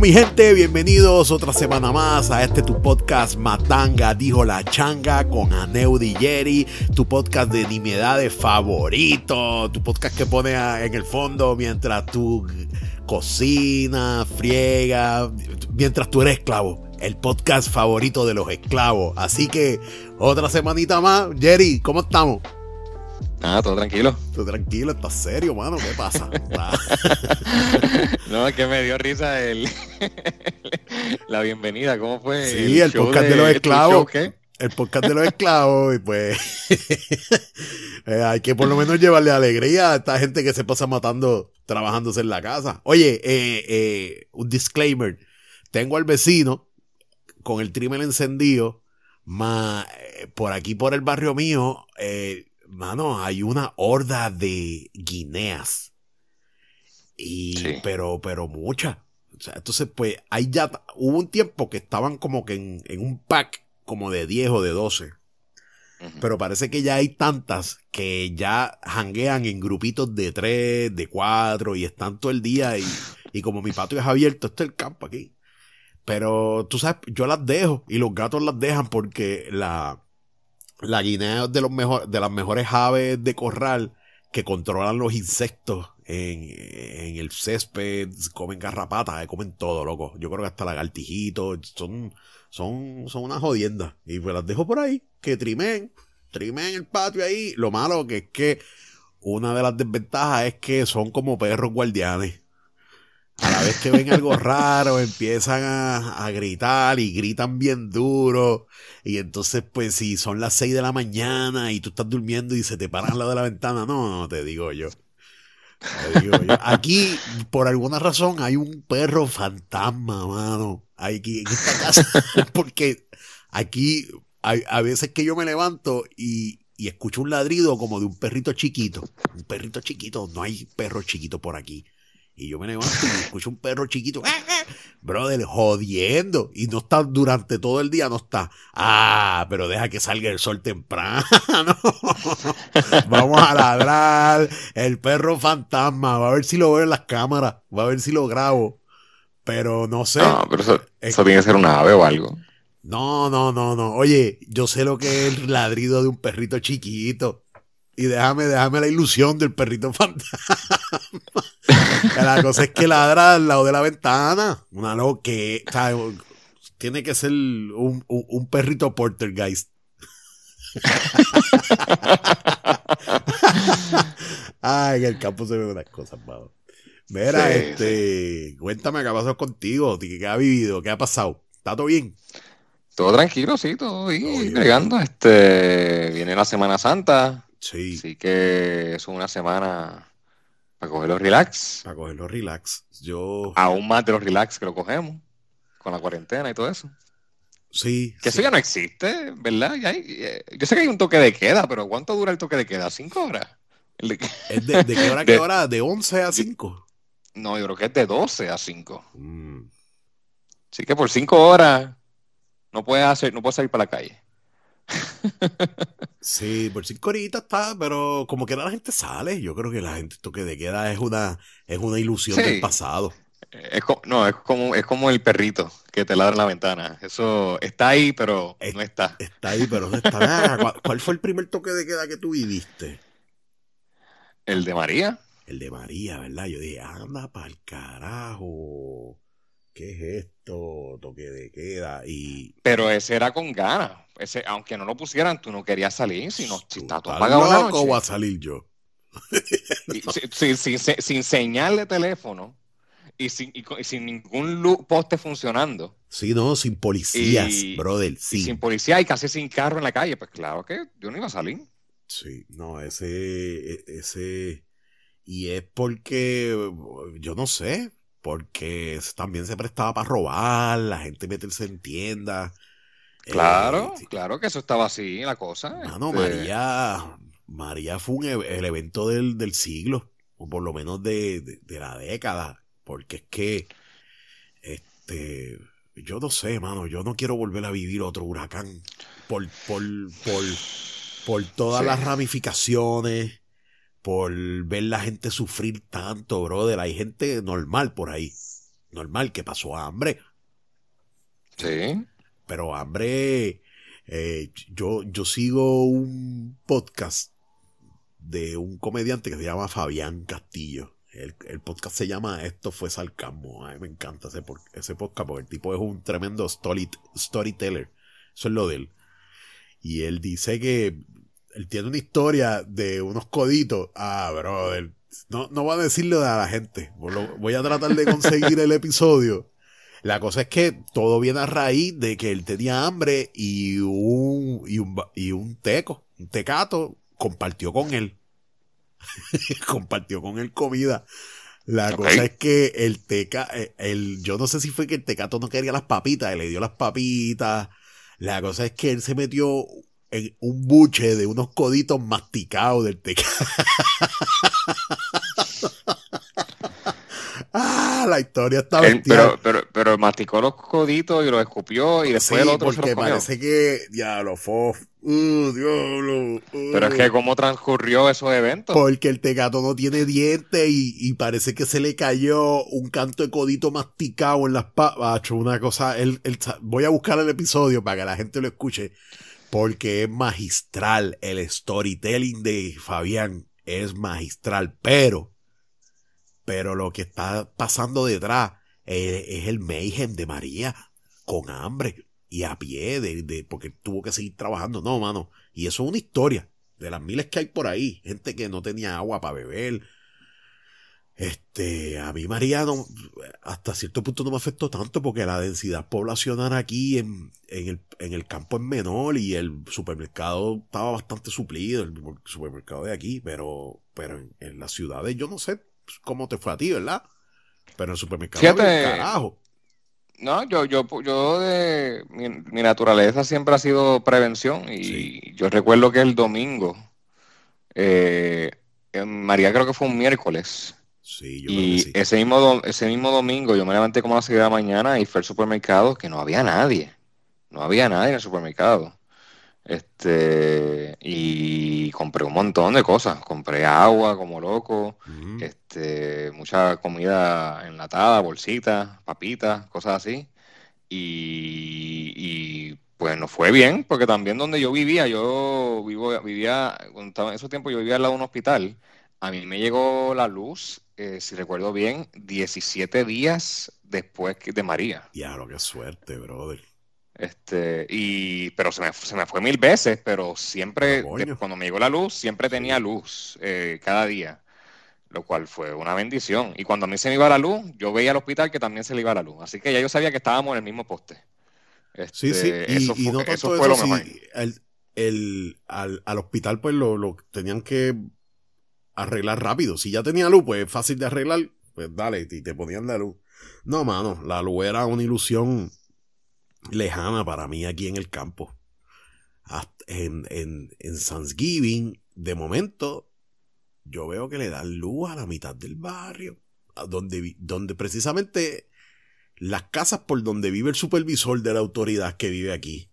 Mi gente, bienvenidos otra semana más a este tu podcast Matanga, dijo la changa con Aneudi Jerry, tu podcast de nimiedades favorito, tu podcast que pone en el fondo mientras tú cocinas, friega, mientras tú eres esclavo. El podcast favorito de los esclavos. Así que otra semanita más. Jerry, ¿cómo estamos? Ah, todo tranquilo. Todo tranquilo, estás serio, mano. ¿Qué pasa? no, es que me dio risa el, la bienvenida. ¿Cómo fue? Sí, el, podcast de, los esclavos. El podcast de los esclavos. Y pues eh, hay que por lo menos llevarle alegría a esta gente que se pasa matando trabajándose en la casa. Oye, eh, eh, un disclaimer. Tengo al vecino con el trimmer encendido. más por aquí, por el barrio mío, eh, mano, hay una horda de guineas. Y, pero, pero muchas. O sea, entonces, pues, hay ya, hubo un tiempo que estaban como que en, un pack como de 10 o de 12. Pero parece que ya hay tantas que ya hanguean en grupitos de 3, de 4 y están todo el día y, y como mi patio es abierto, este es el campo aquí. Pero tú sabes, yo las dejo y los gatos las dejan porque la, la guinea es de, los mejor, de las mejores aves de corral que controlan los insectos en, en el césped, comen garrapatas, eh, comen todo, loco. Yo creo que hasta lagartijitos, son, son, son una jodienda. Y pues las dejo por ahí, que trimen, trimen el patio ahí. Lo malo que es que una de las desventajas es que son como perros guardianes a la vez que ven algo raro, empiezan a, gritar y gritan bien duro. Y entonces, pues, si son las 6 de la mañana y tú estás durmiendo y se te paran al lado de la ventana, no, no, te digo yo. Te digo yo. Aquí, por alguna razón, hay un perro fantasma, mano. Aquí en esta casa. Porque aquí hay a veces que yo me levanto y, y escucho un ladrido como de un perrito chiquito. Un perrito chiquito. No hay perro chiquito por aquí. Y yo me levanto y escucho un perro chiquito, brother, jodiendo. Y no está durante todo el día, no está. Ah, pero deja que salga el sol temprano. Vamos a ladrar. El perro fantasma. Va a ver si lo veo en las cámaras. Va a ver si lo grabo. Pero no sé. No, pero eso, eso tiene que ser una ave o algo. No, no, no, no. Oye, yo sé lo que es el ladrido de un perrito chiquito. Y déjame, déjame la ilusión del perrito fantasma. La cosa es que ladra al lado de la ventana. Una loca que, tiene que ser un, un, perrito portergeist. Ay, en el campo se ven unas cosas, vamos. Mira, este, cuéntame qué ha pasado contigo, qué ha vivido, qué ha pasado. ¿Está todo bien? Todo tranquilo, sí, todo bien, todo Este, viene la Semana Santa. Sí. Así que es una semana para cogerlo relax. Para cogerlo relax. Yo. Aún más de los relax que lo cogemos. Con la cuarentena y todo eso. Sí. Que eso ya no existe, ¿verdad? Eh, yo sé que hay un toque de queda, pero ¿cuánto dura el toque de queda? ¿Cinco horas? De... de, qué hora a qué hora? ¿De 11 a 5? No, yo creo que es de 12 a 5. Mm. Así que por cinco horas no puedes hacer, no puedes salir para la calle. Sí, por cinco horitas está, pero como que la gente sale. Yo creo que la gente toque de queda es una, es una ilusión del pasado. Es no, es como, es como el perrito que te ladra en la ventana. Eso está ahí, pero no está. Está ahí, pero no está. ¿Cuál, fue el primer toque de queda que tú viviste? El de María. El de María, ¿verdad? Yo dije, anda para el carajo. ¿Qué es esto? Toque de queda. Y... Pero ese era con ganas. Ese, aunque no lo pusieran, tú no querías salir. Si, no, si está todo apagado ¿Cómo a salir yo? sin, sin, sin, señal de teléfono y sin, sin ningún poste funcionando. Sí, no, sin policías, brother. Sí. sin policía y casi sin carro en la calle. Pues claro que yo no iba a salir. Sí, no, ese, e, ese, y es porque, yo no sé, porque también se prestaba para robar, la gente meterse en tiendas. Claro, eh, claro que eso estaba así, la cosa. No, este María, María fue el evento del, siglo, o por lo menos de, la década, porque es que, este, yo no sé, mano, yo no quiero volver a vivir otro huracán por, por, por, por todas las ramificaciones por ver la gente sufrir tanto, brother. Hay gente normal por ahí. normal, que pasó hambre. Sí. Pero hambre, eh, yo, yo sigo un podcast de un comediante que se llama Fabián Castillo. El, podcast se llama Esto fue Salcamo. A mí me encanta ese, ese podcast porque el tipo es un tremendo story, storyteller. Eso es lo de él. Y él dice que él tiene una historia de unos coditos. Ah, brother. No, no voy a decirle a la gente. Voy a tratar de conseguir el episodio. La cosa es que todo viene a raíz de que él tenía hambre y un, y un, y un teco, un tecato, compartió con él. compartió con él comida. La cosa es que el teca, eh, el, yo no sé si fue que el tecato no quería las papitas, él le dio las papitas. La cosa es que él se metió en un buche de unos coditos masticados del tecato. ah, la historia está pero, pero, pero masticó los coditos y los escupió y después el otro porque parece que, diablo, fof, uh, diablo. Pero es que uh. cómo transcurrió esos eventos. Porque el tecato no tiene dientes y, parece que se le cayó un canto de codito masticado en las patas. Una cosa, voy a buscar el episodio para que la gente lo escuche. Porque es magistral. El storytelling de Fabián es magistral. Pero pero lo que está pasando detrás es, el mayhem de María con hambre y a pie, de, porque tuvo que seguir trabajando. No, mano. Y eso es una historia de las miles que hay por ahí. Gente que no tenía agua para beber. Este, a mí María no, hasta cierto punto no me afectó tanto porque la densidad poblacional aquí en, el, en el campo es menor y el supermercado estaba bastante suplido, el supermercado de aquí, pero, pero en, en las ciudades yo no sé, cómo te fue a ti, ¿verdad? Pero en el supermercado, Fíjate, carajo. No, yo, yo, yo de mi, naturaleza siempre ha sido prevención y yo recuerdo que el domingo, eh, María creo que fue un miércoles. Sí, yo y ese mismo ese mismo domingo yo me levanté como a las 6 de la mañana y fui al supermercado que no había nadie. No había nadie en el supermercado. Este, y compré un montón de cosas. Compré agua como loco, este, mucha comida enlatada, bolsitas, papitas, cosas así. Y, pues no fue bien, porque también donde yo vivía, yo vivo, vivía, en esos tiempos yo vivía al lado de un hospital. A mí me llegó la luz, eh, si recuerdo bien, 17 días después de María. Ya, lo que suerte, brother. Este, y, pero se me, se me fue mil veces, pero siempre, cuando me llegó la luz, siempre tenía luz eh, cada día, lo cual fue una bendición. Y cuando a mí se me iba la luz, yo veía al hospital que también se le iba la luz. Así que ya yo sabía que estábamos en el mismo poste. sí, sí, este, y, eso fue, no eso fue lo mejor. El, al, al, hospital, pues lo, lo tenían que arreglar rápido. Si ya tenía luz, pues es fácil de arreglar, pues dale, y te ponían la luz. No, mano, la luz era una ilusión lejana para mí aquí en el campo. en, en, en Thanksgiving, de momento, yo veo que le dan luz a la mitad del barrio, donde, donde precisamente las casas por donde vive el supervisor de la autoridad que vive aquí.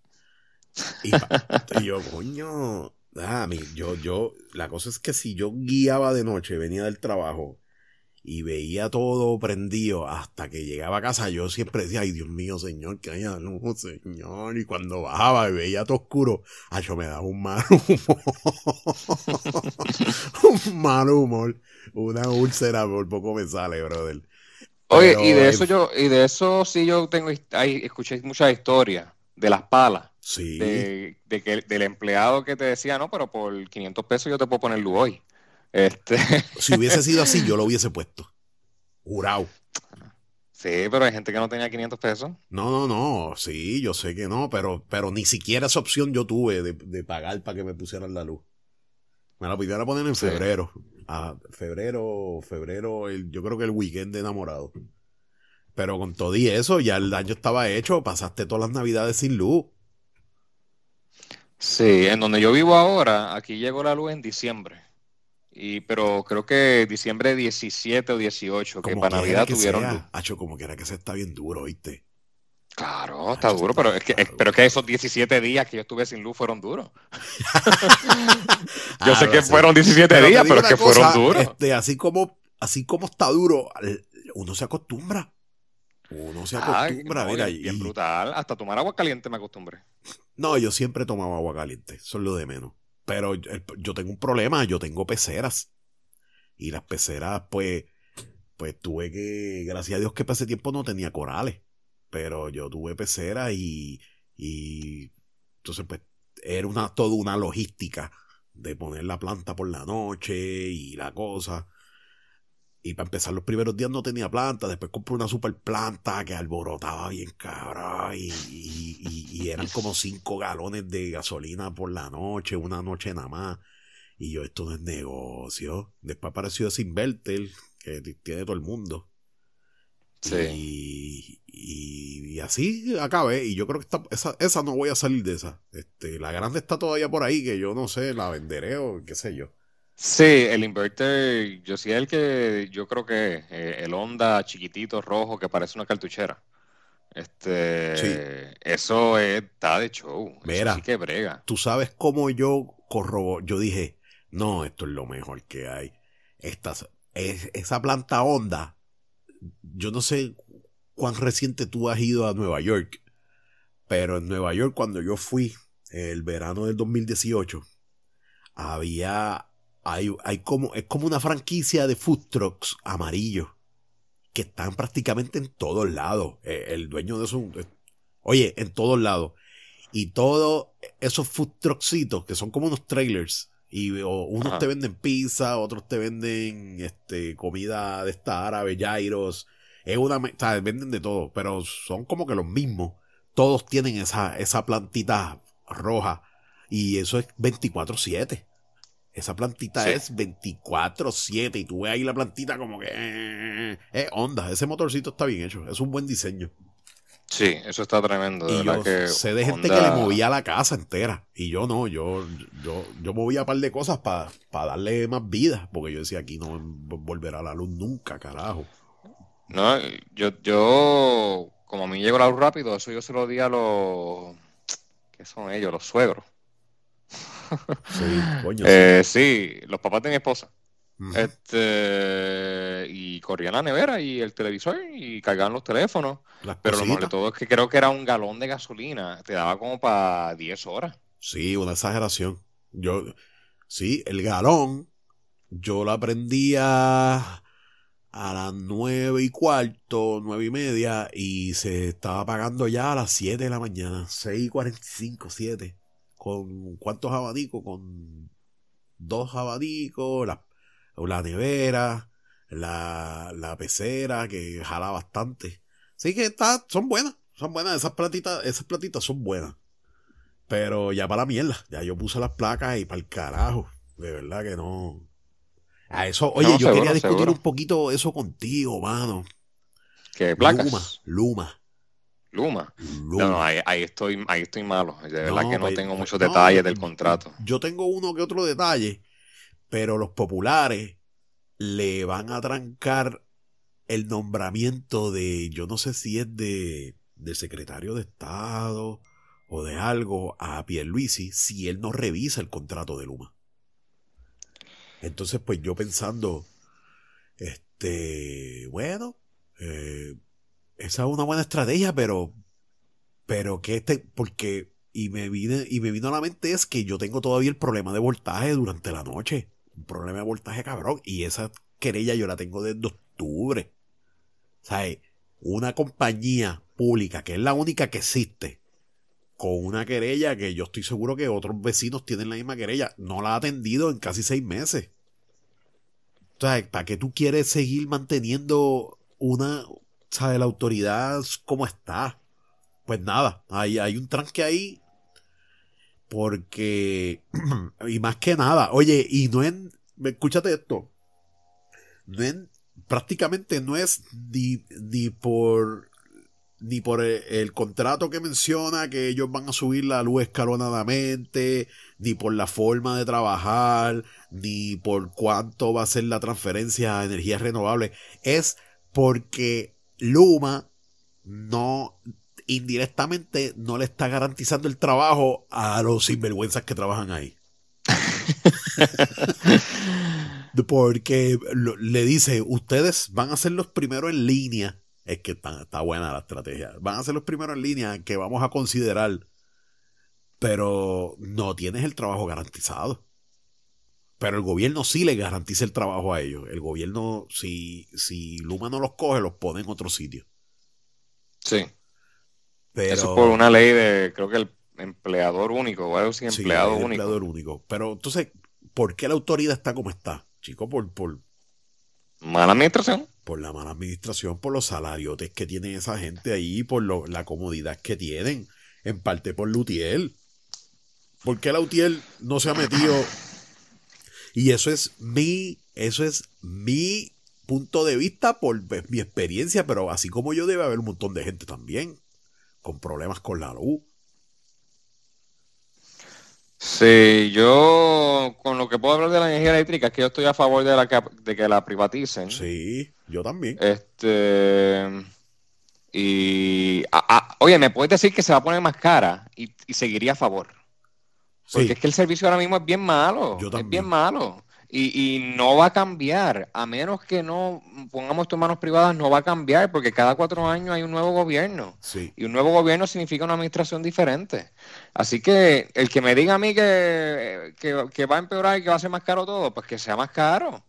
Y, yo, coño, ah, yo, yo, la cosa es que si yo guiaba de noche, venía del trabajo, y veía todo prendido hasta que llegaba a casa. Yo siempre decía, ay Dios mío, señor, que haya luz, señor. Y cuando bajaba y veía todo oscuro, ay, yo me daba un mal humor. un mal humor. Una úlcera por poco me sale, brother. Oye, y de eso yo, y de eso sí yo tengo, ahí escuché muchas historias de las palas. Sí. De, que, del empleado que te decía, no, pero por 500 pesos yo te puedo poner luz hoy. Este... Si hubiese sido así, yo lo hubiese puesto. Jurado. Sí, pero hay gente que no tenía 500 pesos. No, no, no. Sí, yo sé que no, pero, pero ni siquiera esa opción yo tuve de, pagar para que me pusieran la luz. Me la pidieron poner en febrero. A febrero, febrero, yo creo que el weekend de enamorado. Pero con todo y eso, ya el daño estaba hecho. Pasaste todas las navidades sin luz. Sí, en donde yo vivo ahora, aquí llegó la luz en diciembre. Y, pero creo que diciembre 17 o 18, que para Navidad tuvieron. Hacho, como que era que se está bien duro, ¿viste? Claro, está duro, pero es, que, pero que esos 17 días que yo estuve sin luz fueron duros. yo sé que fueron 17 días, pero es que fueron duros. Este, así, como, así como está duro, uno se acostumbra. Uno se acostumbra a ver ahí. Bien brutal. Hasta tomar agua caliente me acostumbré. No, yo siempre tomaba agua caliente. Eso es lo de menos. Pero yo tengo un problema. Yo tengo peceras. Y las peceras, pues, pues tuve que, gracias a Dios que para ese tiempo no tenía corales. Pero yo tuve peceras y, y entonces pues era una, toda una logística de poner la planta por la noche y la cosa. Y para empezar, los primeros días no tenía planta. Después compré una super planta que alborotaba bien cabrón. Y, y, eran como cinco galones de gasolina por la noche, una noche nada más. Y yo, esto no es negocio. Después apareció ese inverter que tiene todo el mundo. Sí. Y, así acabé. Y yo creo que esa, esa no voy a salir de esa. Este, la grande está todavía por ahí, que yo no sé, la venderé o qué sé yo. Sí, el inverter, yo sí el que yo creo que eh, el Honda chiquitito rojo que parece una cartuchera. Este, eso está de show. Mira, que brega. Tú sabes cómo yo corrobo, yo dije, no, esto es lo mejor que hay. Esta, es, esa planta Honda, yo no sé cuán reciente tú has ido a Nueva York, pero en Nueva York cuando yo fui el verano del 2018 había hay, hay como, es como una franquicia de food trucks amarillos que están prácticamente en todos lados. Eh, el dueño de eso, eh, oye, en todos lados. Y todos esos food trucksitos, que son como unos trailers, y unos te venden pizza, otros te venden este, comida de esta árabe, gyros. Es una, o sea, venden de todo, pero son como que los mismos. Todos tienen esa, esa plantita roja. Y eso es 24-7. Esa plantita es 24-7 y tú ves ahí la plantita como que eh, es onda. Ese motorcito está bien hecho. Es un buen diseño. Sí, eso está tremendo. De yo que sé de gente que le movía la casa entera. Y yo no, yo, yo, yo movía un par de cosas para darle más vida. Porque yo decía, aquí no volverá la luz nunca, carajo. No, yo, yo, como a mí llegó la luz rápido, eso yo se lo di a los, ¿qué son ellos? Los suegros. Sí, coño. Eh, sí, los papás de mi esposa. Este y corrían la nevera y el televisor y cargaban los teléfonos. pero lo mejor de todo es que creo que era un galón de gasolina. Te daba como para 10 horas. Sí, una exageración. Yo, sí, el galón, yo lo aprendía a las nueve y cuarto, nueve y media, y se estaba pagando ya a las 7 de la mañana, 6 y 45, 7 con cuántos abanicos, con dos abanicos, la, la nevera, la, la pecera que jala bastante. Así que está, son buenas, son buenas, esas platitas, esas platitas son buenas. Pero ya para la mierda, ya yo puse las placas y para el carajo, de verdad que no. A eso, oye, yo quería discutir un poquito eso contigo, mano. ¿Qué placas? Luma, Luma. Luma. No, ahí, estoy, ahí estoy malo. De verdad que no pues, tengo muchos detalles del contrato. Yo tengo uno que otro detalle, pero los populares le van a trancar el nombramiento de, yo no sé si es de, de secretario de Estado o de algo a Pierluisi si él no revisa el contrato de Luma. Entonces, pues yo pensando, este, bueno, eh, esa es una buena estrategia, pero, pero que este, porque, y me vine, y me vino a la mente es que yo tengo todavía el problema de voltaje durante la noche. Un problema de voltaje cabrón. Y esa querella yo la tengo desde octubre. O sea, una compañía pública, que es la única que existe, con una querella que yo estoy seguro que otros vecinos tienen la misma querella, no la ha atendido en casi seis meses. O ¿para qué tú quieres seguir manteniendo una, ¿sabe? La autoridad, ¿cómo está? Pues nada, hay, hay un tranque ahí. Porque, y más que nada, oye, y no en, escúchate esto, prácticamente no es ni, ni por ni por el, contrato que menciona que ellos van a subir la luz escalonadamente, ni por la forma de trabajar, ni por cuánto va a ser la transferencia a energías renovables. Es porque Luma no indirectamente no le está garantizando el trabajo a los sinvergüenzas que trabajan ahí. Porque le dice, ustedes van a ser los primeros en línea es que está, está buena la estrategia. Van a ser los primeros en línea que vamos a considerar, pero no tienes el trabajo garantizado. Pero el gobierno sí le garantiza el trabajo a ellos. El gobierno, si, si Luma no los coge, los pone en otro sitio. Sí. Pero, Eso es por una ley de, creo que el empleador único, o algo así, empleado único. Empleador único. Pero entonces, ¿por qué la autoridad está como está? Chico, por, por... Mala administración. Por la mala administración, por los salarios que tiene esa gente ahí, por lo, la comodidad que tienen. En parte por Lutiel. ¿Por qué Lutiel no se ha metido y eso es mi, eso es mi punto de vista por mi experiencia, pero así como yo debe haber un montón de gente también con problemas con la luz. Sí, yo con lo que puedo hablar de la energía eléctrica es que yo estoy a favor de, la que, de que la privaticen. Sí, yo también. Este y oye, me puedes decir que se va a poner más cara y, y seguiría a favor. Porque es que el servicio ahora mismo es bien malo. Es bien malo. Y, y, no va a cambiar, a menos que no pongamos esto en manos privadas, no va a cambiar, porque cada cuatro años hay un nuevo gobierno. Y un nuevo gobierno significa una administración diferente. Así que el que me diga a mí que, que, va a empeorar y que va a ser más caro todo, pues que sea más caro.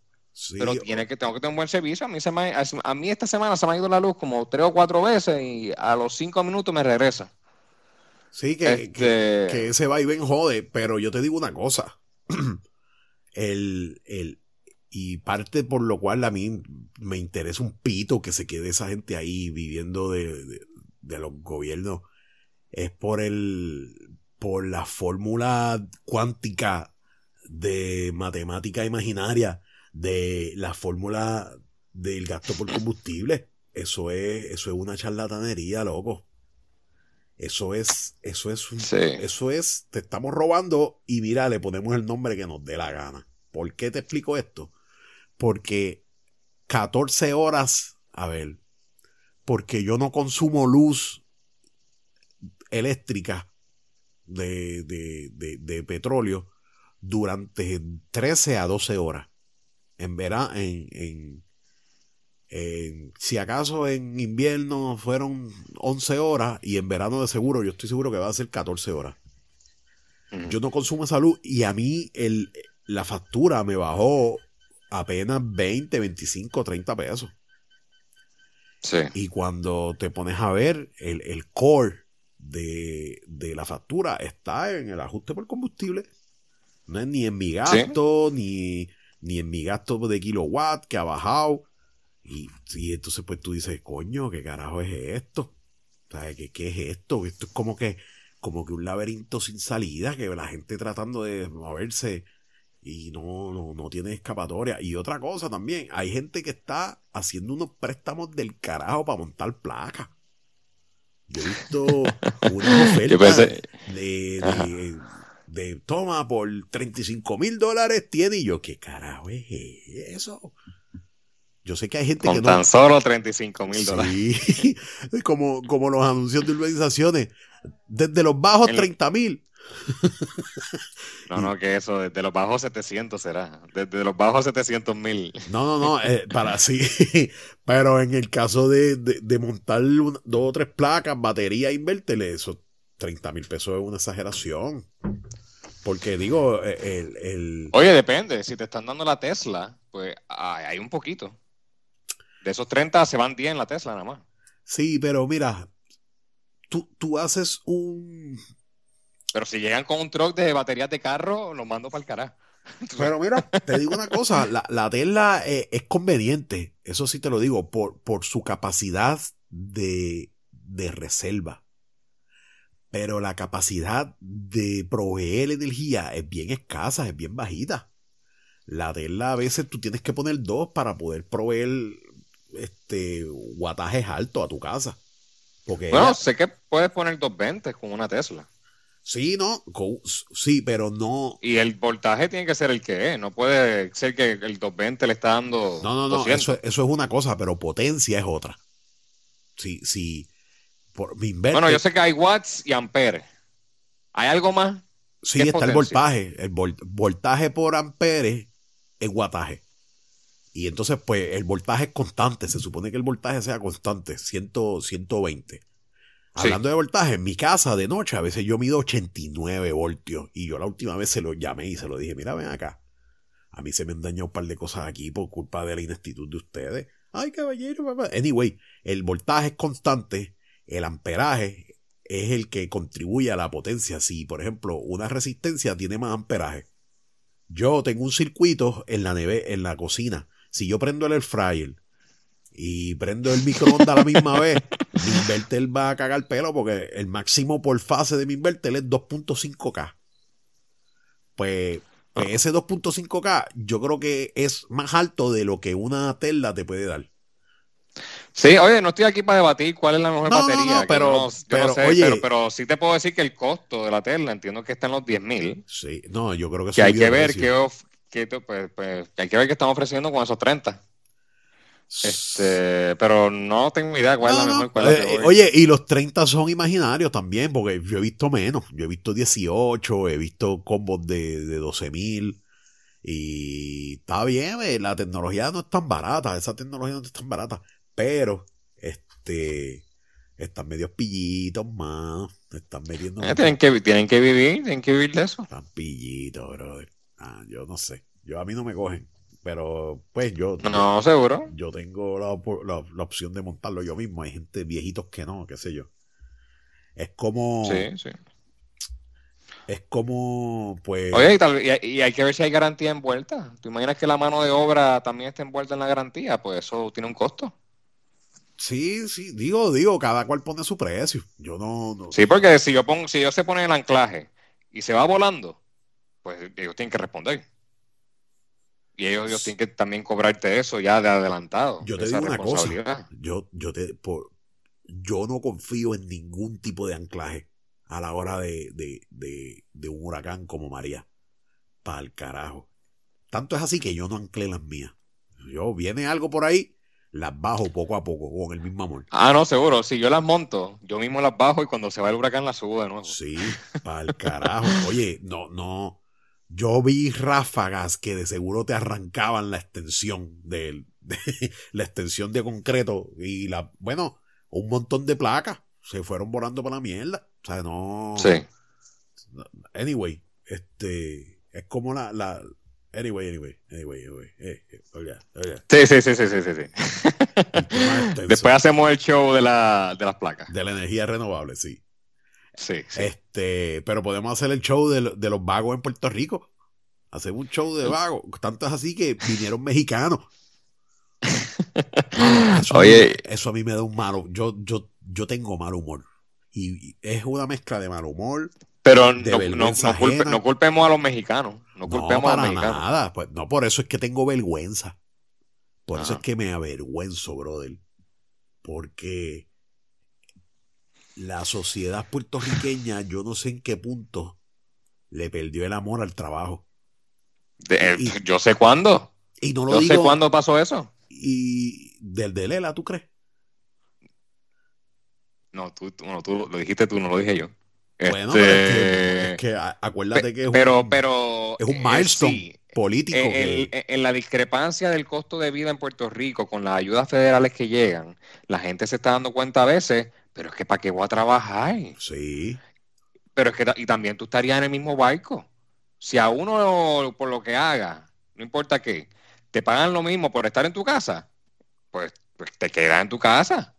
Pero tiene que, tengo que tener un buen servicio. A mí, se a mí esta semana se me ha ido la luz como tres o cuatro veces y a los cinco minutos me regresa. Sí, que, este que, ese va y ven jode, pero yo te digo una cosa. el, el, y parte por lo cual a mí me interesa un pito que se quede esa gente ahí viviendo de, de, los gobiernos es por el por la fórmula cuántica de matemática imaginaria de la fórmula del gasto por combustible eso es eso es una charlatanería loco eso es, eso es, eso es, te estamos robando y mira, le ponemos el nombre que nos dé la gana. ¿Por qué te explico esto? Porque 14 horas, a ver, porque yo no consumo luz eléctrica de, de, de, petróleo durante 13 a 12 horas. En verano, en, si acaso en invierno fueron 11 horas y en verano de seguro, yo estoy seguro que va a ser 14 horas. Yo no consumo esa luz y a mí el, la factura me bajó apenas 20, 25, 30 pesos. Y cuando te pones a ver, el, core de, la factura está en el ajuste por combustible. No es ni en mi gasto, ni, ni en mi gasto de kilowatt que ha bajado y, entonces pues tú dices, coño, ¿qué carajo es esto? ¿Sabes qué, qué es esto? Esto es como que, como que un laberinto sin salida, que la gente tratando de moverse y no, no, no tiene escapatoria. Y otra cosa también, hay gente que está haciendo unos préstamos del carajo para montar placas. Yo he visto una oferta de, de, de, toma por 35 mil dólares tiene y yo, ¿qué carajo es eso? Yo sé que hay gente que no. Tan solo 35 mil dólares. Sí, como, como los anuncios de urbanizaciones. Desde los bajos 30 mil. No, no, que eso, desde los bajos 700 será. Desde los bajos 700 mil. No, no, no, eh, para sí. Pero en el caso de, de, montar dos o tres placas, batería, invertirle eso, 30 mil pesos es una exageración. Porque digo, eh, el, el, Oye, depende. Si te están dando la Tesla, pues hay un poquito. De esos 30 se van 10 en la Tesla nada más. Sí, pero mira, tú, tú haces un... Pero si llegan con un truck de baterías de carro, lo mando para el carajo. Pero mira, te digo una cosa, la, Tesla eh, es conveniente, eso sí te lo digo, por, por su capacidad de, de reserva. Pero la capacidad de proveer energía es bien escasa, es bien bajita. La Tesla a veces tú tienes que poner dos para poder proveer este guatajes altos a tu casa. Porque bueno, sé que puedes poner 220 con una Tesla. Sí, no, sí, pero no. Y el voltaje tiene que ser el que es, no puede ser que el 220 le está dando. No, no, no, eso, es una cosa, pero potencia es otra. Sí, sí. Por, bueno, yo sé que hay watts y amperes. ¿Hay algo más? Sí, está el voltaje. El voltaje por amperes es guataje. Y entonces, pues, el voltaje es constante. Se supone que el voltaje sea constante, 100, 120. Hablando de voltaje, en mi casa de noche a veces yo mido 89 voltios. Y yo la última vez se lo llamé y se lo dije, mira, ven acá. A mí se me han dañado un par de cosas aquí por culpa de la ineptitud de ustedes. Ay, caballero, papá. Anyway, el voltaje es constante, el amperaje es el que contribuye a la potencia. Si, por ejemplo, una resistencia tiene más amperaje. Yo tengo un circuito en la neve, en la cocina. Si yo prendo el air fryer y prendo el microondas a la misma vez, mi inverter va a cagar pelo porque el máximo por fase de mi inverter es 2.5K. Pues, pues ese 2.5K yo creo que es más alto de lo que una Tesla te puede dar. Sí, oye, no estoy aquí para debatir cuál es la mejor batería. pero, pero, pero, sí te puedo decir que el costo de la Tesla entiendo que está en los 10 mil. Sí, no, yo creo que, que hay que ver qué, pues, pues, hay que ver qué están ofreciendo con esos 30. Este, pero no tengo idea cuál es la mejor. Cuál eh, oye, y los 30 son imaginarios también, porque yo he visto menos. Yo he visto 18, he visto combos de, de 12 mil. Y está bien, eh, la tecnología no es tan barata, esa tecnología no es tan barata. Pero, este, están medio pillitos más. Están metiendo. Eh, tienen, que, tienen que vivir, tienen que vivir de eso. Están pillitos, brother. Ah, yo no sé. Yo a mí no me cogen. Pero, pues yo. No, seguro. Yo tengo la, la, opción de montarlo yo mismo. Hay gente viejitos que no, qué sé yo. Es como. Sí, sí. Es como, pues. Oye, y, tal, y, hay que ver si hay garantía envuelta. ¿Tú imaginas que la mano de obra también está envuelta en la garantía? Pues eso tiene un costo. Sí, sí, digo, digo, cada cual pone su precio. Yo no, Sí, porque si yo pongo, si yo se pone el anclaje y se va volando, pues ellos tienen que responder. Y ellos, tienen que también cobrarte eso ya de adelantado. Yo te digo una cosa. Yo, yo te por, yo no confío en ningún tipo de anclaje a la hora de, de, de, de un huracán como María. Para el carajo. Tanto es así que yo no anclé las mías. Yo viene algo por ahí, las bajo poco a poco con el mismo amor. Ah, no, seguro. Si yo las monto, yo mismo las bajo y cuando se va el huracán las subo de nuevo. Sí, para el carajo. Oye, no, no. Yo vi ráfagas que de seguro te arrancaban la extensión de, la extensión de concreto y la, bueno, un montón de placas se fueron volando para la mierda. O sea, no. Sí. Anyway, este es como la, la Anyway, anyway, anyway, anyway. Eh, eh, Sí, sí, sí, sí, sí, sí. Después hacemos el show de, la, de las placas. De la energía renovable, sí. Sí, sí. Este, pero podemos hacer el show de, de los vagos en Puerto Rico. Hacemos un show de vagos. Tanto es así que vinieron mexicanos. eso Oye. A mí, eso a mí me da un malo. Yo, yo, yo tengo mal humor. Y es una mezcla de mal humor, pero no, no, culpemos a los mexicanos. No culpemos a los mexicanos. Nada, pues no, por eso es que tengo vergüenza. Por eso es que me avergüenzo, brother. Porque la sociedad puertorriqueña, yo no sé en qué punto, le perdió el amor al trabajo. yo sé cuándo. Y no lo yo sé cuándo pasó eso. Y del de Lela, ¿tú crees? No, tú, tú lo dijiste tú, no lo dije yo. Bueno, este, es, que, acuérdate que es pero, un, pero, es un milestone político. En, la discrepancia del costo de vida en Puerto Rico con las ayudas federales que llegan, la gente se está dando cuenta a veces, pero es que ¿para qué voy a trabajar? Sí. Pero es que y también tú estarías en el mismo barco. Si a uno por lo que haga, no importa qué, te pagan lo mismo por estar en tu casa, pues, pues te quedas en tu casa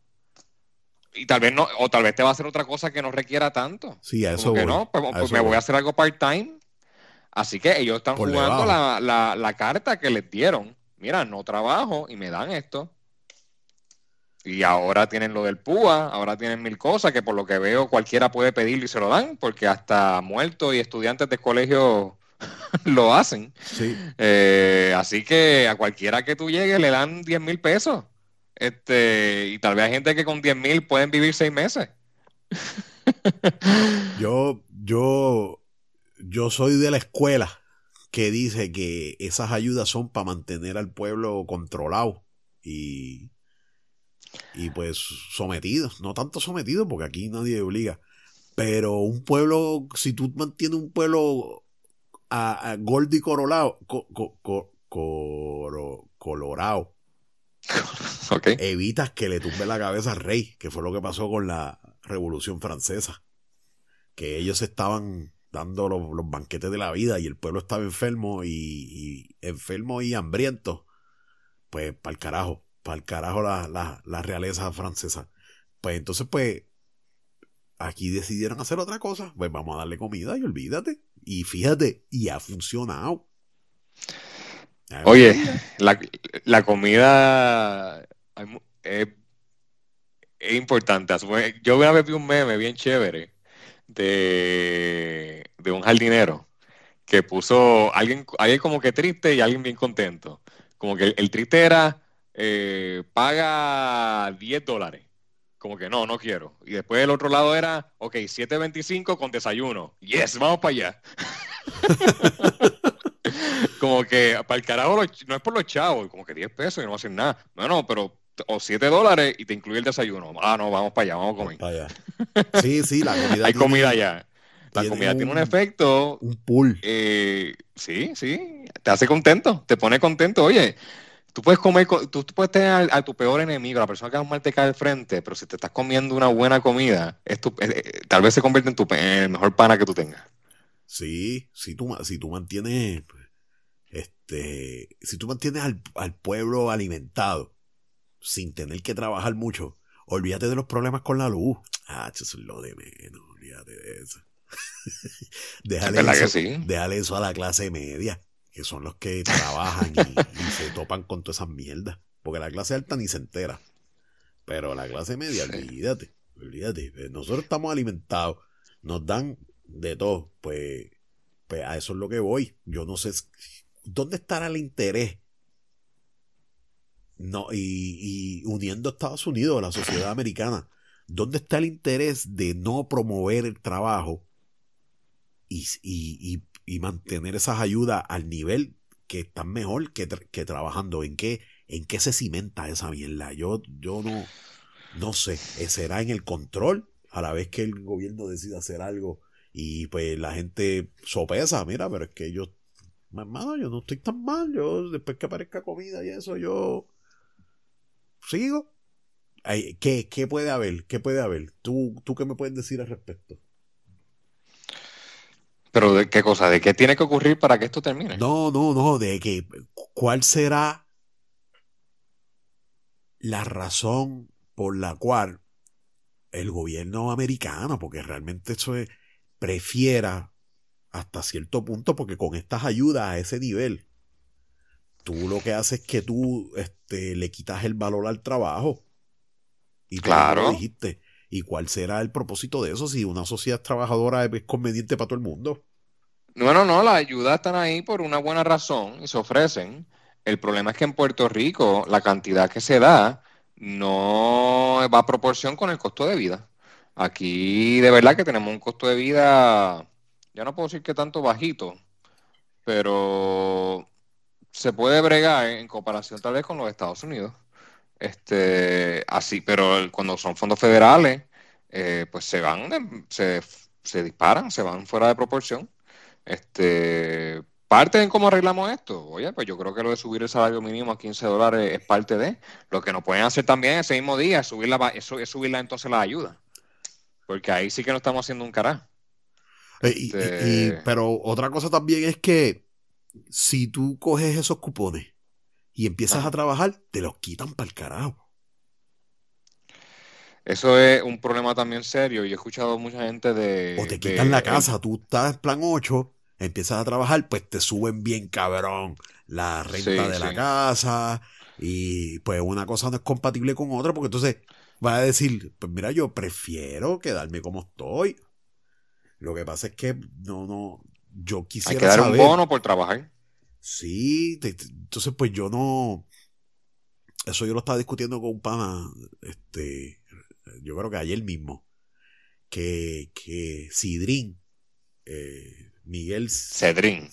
y tal vez no, o tal vez te va a hacer otra cosa que no requiera tanto. Sí, a eso que no, pues, pues me voy. a hacer algo part-time. Así que ellos están jugando la, carta que les dieron. Mira, no trabajo y me dan esto. Y ahora tienen lo del PUA, ahora tienen mil cosas que por lo que veo cualquiera puede pedir y se lo dan, porque hasta muertos y estudiantes de colegio lo hacen. Sí. Eh, así que a cualquiera que tú llegues le dan 10 mil pesos. Este, y tal vez hay gente que con 10 mil pueden vivir seis meses. yo, yo, yo soy de la escuela que dice que esas ayudas son para mantener al pueblo controlado y, y pues sometido. No tanto sometido porque aquí nadie obliga. Pero un pueblo, si tú mantienes un pueblo a, a gordo y corolado, Colorado, okay. evitas que le tumbe la cabeza al rey, que fue lo que pasó con la Revolución Francesa. Que ellos estaban dando los, banquetes de la vida y el pueblo estaba enfermo y, enfermo y hambriento. Pues para el carajo, para el carajo la, la, la realeza francesa. Pues entonces, pues, aquí decidieron hacer otra cosa. Pues vamos a darle comida y olvídate. Y fíjate, y ha funcionado. Oye, la, comida es, importante. Yo una vez vi un meme bien chévere de, un jardinero que puso alguien, alguien como que triste y alguien bien contento. Como que el, triste era eh, paga 10 dólares. Como que no, no quiero. Y después el otro lado era, ok, 7.25 con desayuno. Yes, vamos para allá. como que para el carajo no es por los chavos, como que 10 pesos y no hacen nada. No, no, pero o 7 dólares y te incluye el desayuno. Ah, no, vamos para allá, vamos a comer. allá. Sí, sí, la comida. Hay comida allá. La comida tiene un efecto. Un pool. Eh, sí, sí. Te hace contento, te pone contento. Oye, tú puedes comer, tú, puedes tener a, tu peor enemigo, la persona que más mal te cae al frente, pero si te estás comiendo una buena comida, es tu, eh, eh, tal vez se convierte en, tu, en el mejor pana que tú tengas. Sí, si tú, si tú mantienes, este, si tú mantienes al, pueblo alimentado sin tener que trabajar mucho, olvídate de los problemas con la luz. Ah, eso es lo de menos, olvídate de eso. déjale, eso, déjale eso a la clase media, que son los que trabajan y, se topan con todas esas mierdas. Porque la clase alta ni se entera. Pero la clase media, olvídate, olvídate. Nosotros estamos alimentados, nos dan de todo, pues, pues a eso es lo que voy. Yo no sé dónde estará el interés. No, y, uniendo a Estados Unidos, a la sociedad americana, ¿dónde está el interés de no promover el trabajo y, y, y mantener esas ayudas al nivel que están mejor que, que trabajando? ¿En qué, ¿En qué se cimenta esa mierda? Yo, yo no, no sé. ¿Será en el control? A la vez que el gobierno decida hacer algo y pues la gente sopesa, mira, pero es que yo, hermano, yo no estoy tan mal, yo después que aparezca comida y eso, yo sigo. ¿qué, ¿Qué puede haber? ¿Qué puede haber? ¿Tú, ¿Tú qué me puedes decir al respecto? ¿Pero de qué cosa? ¿De qué tiene que ocurrir para que esto termine? No, no, no, de que cuál será la razón por la cual el gobierno americano, porque realmente eso es, prefiera hasta cierto punto, porque con estas ayudas a ese nivel, tú lo que haces es que tú este, le quitas el valor al trabajo. Y claro. Lo dijiste. ¿Y cuál será el propósito de eso si una sociedad trabajadora es conveniente para todo el mundo? No, no, no, las ayudas están ahí por una buena razón y se ofrecen. El problema es que en Puerto Rico la cantidad que se da no va a proporción con el costo de vida. Aquí de verdad que tenemos un costo de vida, ya no puedo decir que tanto bajito, pero se puede bregar en comparación tal vez con los Estados Unidos. Este, así, pero cuando son fondos federales, eh, pues se van, se, se disparan, se van fuera de proporción. Este, parte en cómo arreglamos esto. Oye, pues yo creo que lo de subir el salario mínimo a 15 dólares es parte de. Lo que nos pueden hacer también ese mismo día es subir la, es subirla entonces la ayuda. Porque ahí sí que no estamos haciendo un carajo. Eh, este pero otra cosa también es que si tú coges esos cupones y empiezas a trabajar, te los quitan para el carajo. Eso es un problema también serio. y he escuchado mucha gente de. O te quitan la casa, tú estás en plan 8, empiezas a trabajar, pues te suben bien cabrón la renta de la casa. Y pues una cosa no es compatible con otra, porque entonces va a decir, pues mira, yo prefiero quedarme como estoy. Lo que pasa es que no, no, yo quisiera Hay que dar un bono por trabajar. Sí, entonces pues yo no, eso yo lo estaba discutiendo con un pana, este, yo creo que ayer mismo, que, que Sidrín, eh, Miguel Cedrín,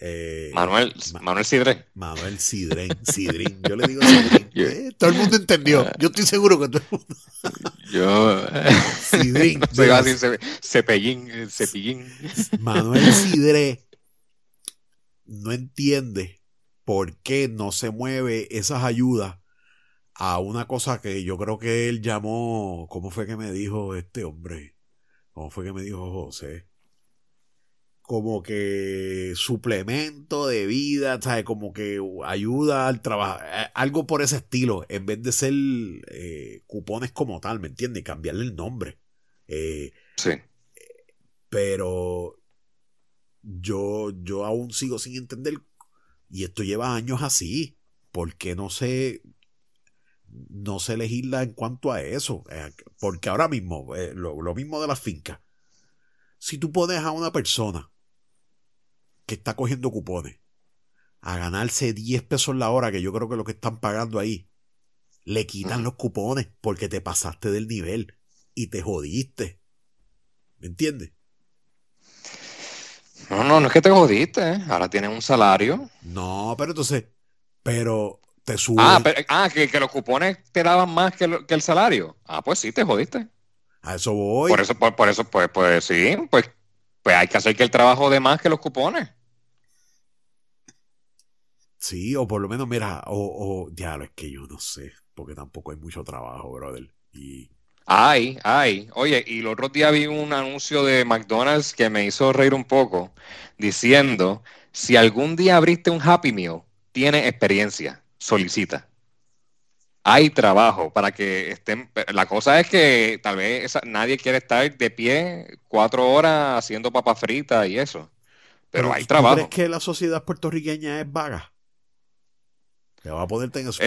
eh, Manuel, Manuel Sidre. Manuel Sidren, Sidrin. Yo le digo Sidrin. Eh, todo el mundo entendió. Ah. Yo estoy seguro que todo el mundo. Yo. Sidrin. cepellín, cepillín. Manuel Sidre no entiende por qué no se mueve esas ayudas a una cosa que yo creo que él llamó, ¿cómo fue que me dijo este hombre? ¿Cómo fue que me dijo José? Como que suplemento de vida, ¿sabes? Como que ayuda al trabajo, eh, algo por ese estilo, en vez de ser eh, cupones como tal, ¿me entiendes? Cambiarle el nombre. Eh, sí. Pero yo, yo aún sigo sin entender, y esto lleva años así, porque no sé, no se legisla en cuanto a eso. Porque ahora mismo, eh, lo, mismo de las fincas. Si tú pones a una persona que está cogiendo cupones a ganarse 10 pesos la hora, que yo creo que lo que están pagando ahí, le quitan los cupones porque te pasaste del nivel y te jodiste. ¿Me entiendes? No, no, no es que te jodiste, ¿eh? ahora tienes un salario. No, pero entonces, pero te Ah, ah que, los cupones te daban más que, el salario. Ah, pues sí, te jodiste. A eso voy. Por eso, por, eso, pues, pues sí, pues, pues hay que hacer que el trabajo de más que los cupones. Sí, o por lo menos, mira, o, o ya, es que yo no sé, porque tampoco hay mucho trabajo, brother. Y... Ay, ay. Oye, y el otro día vi un anuncio de McDonald's que me hizo reír un poco, diciendo, si algún día abriste un Happy Meal, tiene experiencia solicita. Hay trabajo para que estén. La cosa es que tal vez nadie quiere estar de pie cuatro horas haciendo papas fritas y eso. Pero, hay trabajo. ¿Crees que la sociedad puertorriqueña es vaga? Que va a poder tener su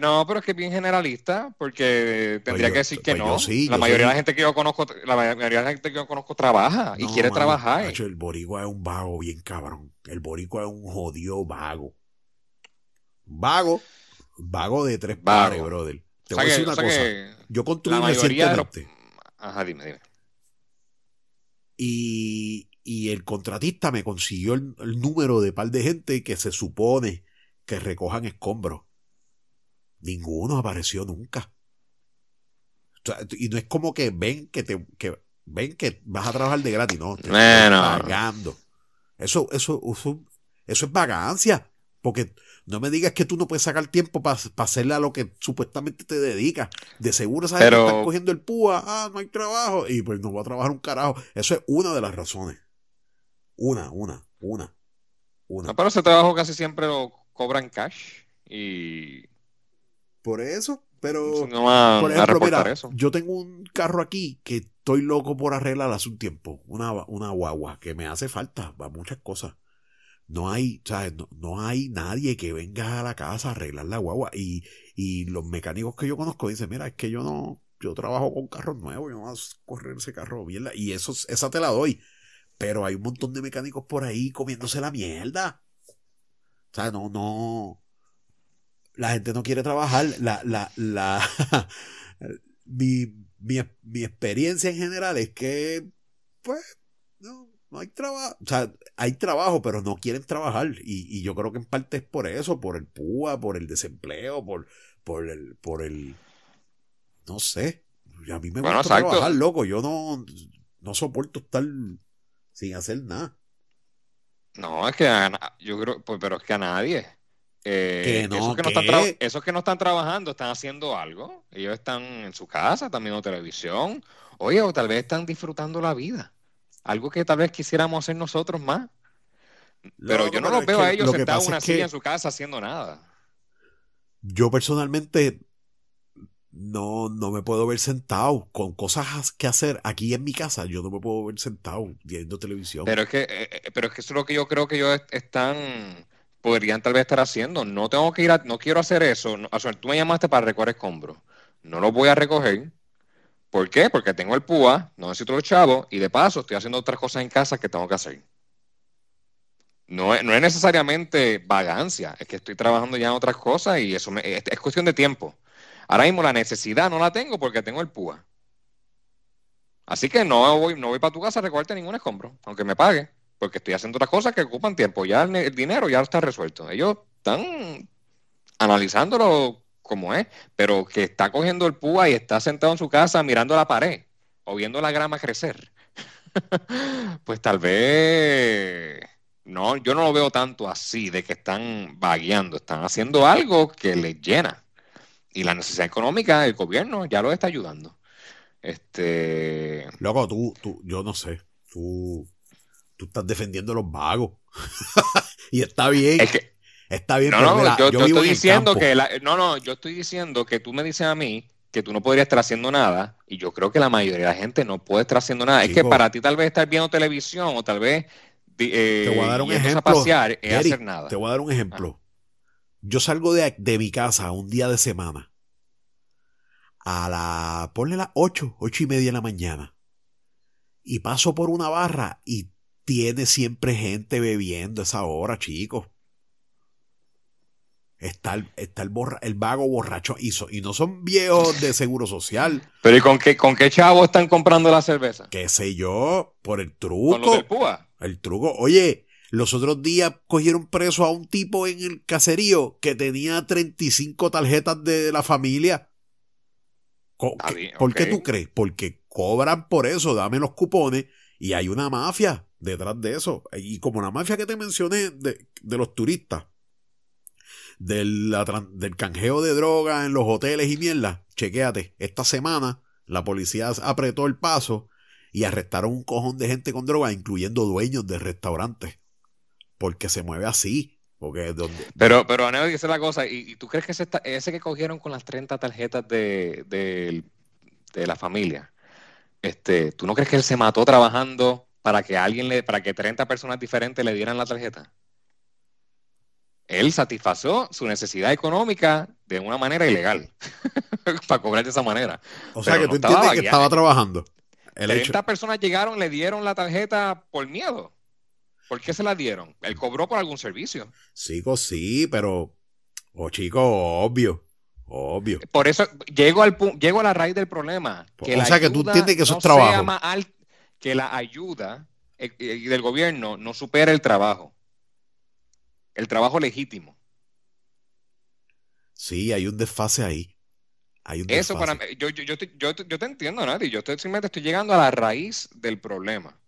No, pero es que es bien generalista, porque tendría pues que decir que pues no. la mayoría de la gente que yo conozco, la mayoría de la gente que yo conozco trabaja y quiere trabajar. el boricua es un vago bien cabrón. El boricua es un jodido vago. Vago, vago de tres pares, brother. Te voy a decir una cosa. Yo construí recientemente. Ajá, dime, dime. Y, el contratista me consiguió el, número de par de gente que se supone que recojan escombros. Ninguno apareció nunca. y no es como que ven que te que ven que vas a trabajar de gratis, no, te pagando. Eso, eso, eso, eso es vagancia. Porque no me digas que tú no puedes sacar tiempo para hacerle a lo que supuestamente te dedicas. De seguro esa gente está cogiendo el púa, ah, no hay trabajo, y pues no va a trabajar un carajo. Eso es una de las razones. Una, una, una. una. No, pero ese trabajo casi siempre lo cobran cash y. Por eso, pero. No por ejemplo, mira, yo tengo un carro aquí que estoy loco por arreglar hace un tiempo. Una, una guagua que me hace falta para muchas cosas no hay, ¿sabes? No, hay nadie que venga a la casa a arreglar la guagua. Y, y los mecánicos que yo conozco dicen, mira, es que yo no, yo trabajo con carros nuevos, yo no voy a correr ese carro bien. Y eso, esa te la doy. Pero hay un montón de mecánicos por ahí comiéndose la mierda. O sea, no, no. La gente no quiere trabajar. La, la, la. mi, mi, mi experiencia en general es que, pues, no, no hay trabajo, o sea, hay trabajo, pero no quieren trabajar. Y, yo creo que en parte es por eso, por el PUA, por el desempleo, por, por el, por el, no sé. A mí me gusta trabajar, loco. Yo no, no soporto estar sin hacer nada. No, es que yo creo, pues, pero es que a nadie. Eh, esos, que no están esos que no están trabajando están haciendo algo. Ellos están en su casa, están viendo televisión. Oye, o tal vez están disfrutando la vida. Algo que tal vez quisiéramos hacer nosotros más. Pero yo no los veo a ellos sentados en una silla en su casa haciendo nada. Yo personalmente no, no me puedo ver sentado con cosas que hacer aquí en mi casa. Yo no me puedo ver sentado viendo televisión. Pero es que, eh, eh, pero es que eso es lo que yo creo que ellos están, podrían tal vez estar haciendo. No tengo que ir a, no quiero hacer eso. o sea, tú me llamaste para recoger escombros. No los voy a recoger. ¿Por qué? Porque tengo el PUA, no necesito los chavos y de paso estoy haciendo otras cosas en casa que tengo que hacer. No es, no es necesariamente vagancia, es que estoy trabajando ya en otras cosas y eso es, cuestión de tiempo. Ahora mismo la necesidad no la tengo porque tengo el PUA. Así que no voy, no voy para tu casa a recogerte ningún escombro, aunque me pague, porque estoy haciendo otras cosas que ocupan tiempo. Ya el dinero ya está resuelto. Ellos están analizándolo como es, pero que está cogiendo el púa y está sentado en su casa mirando la pared o viendo la grama crecer, pues tal vez no, yo no lo veo tanto así, de que están vagueando, están haciendo algo que les llena. Y la necesidad económica, el gobierno ya lo está ayudando. Este. Loco, tú, tú, yo no sé. Tú, tú estás defendiendo a los vagos. y está bien. está bien. No, no, yo, estoy diciendo que. no, no, yo estoy diciendo que tú me dices a mí que tú no podrías estar haciendo nada. Y yo creo que la mayoría de la gente no puede estar haciendo nada. es que para ti tal vez estar viendo televisión o tal vez. Eh, te voy a dar un ejemplo. pasear es hacer nada. Te voy a dar un ejemplo. Yo salgo de, de mi casa un día de semana a la, ponle las 8, 8 y media de la mañana. Y paso por una barra y tiene siempre gente bebiendo esa hora, chicos. Está el, está el, el vago borracho y, y no son viejos de seguro social. Pero ¿y con qué, con qué chavo están comprando la cerveza? Qué sé yo, por el truco. ¿Con del púa? El truco. Oye, los otros días cogieron preso a un tipo en el caserío que tenía 35 tarjetas de la familia ¿Por qué tú crees? Porque cobran por eso, dame los cupones y hay una mafia detrás de eso. Y como la mafia que te mencioné de, los turistas, del, del canjeo de droga en los hoteles y mierda, chequéate, esta semana la policía apretó el paso y arrestaron un cojón de gente con droga, incluyendo dueños de restaurantes. Porque se mueve así. Porque donde... Pero, pero Aneo, dice la cosa, ¿y, tú crees que ese, ese, que cogieron con las 30 tarjetas de, de, la familia, este, ¿tú no crees que él se mató trabajando para que alguien le, para que 30 personas diferentes le dieran la tarjeta? Él satisfació su necesidad económica de una manera ilegal, para cobrar de esa manera. O sea que tú entiendes que estaba trabajando. 30 personas llegaron, le dieron la tarjeta por miedo. ¿Por qué se la dieron? Él cobró por algún servicio. Sí, sí, pero. Oh, chico, obvio. Obvio. Por eso llego, al, llego a la raíz del problema. Que o sea, que tú entiendes que eso es trabajo. que la ayuda eh, eh, del gobierno no supera el trabajo. El trabajo legítimo. Sí, hay un desfase ahí. Hay un Eso para mí, yo, yo, yo, yo, te entiendo, Nadie. Yo estoy, simplemente estoy llegando a la raíz del problema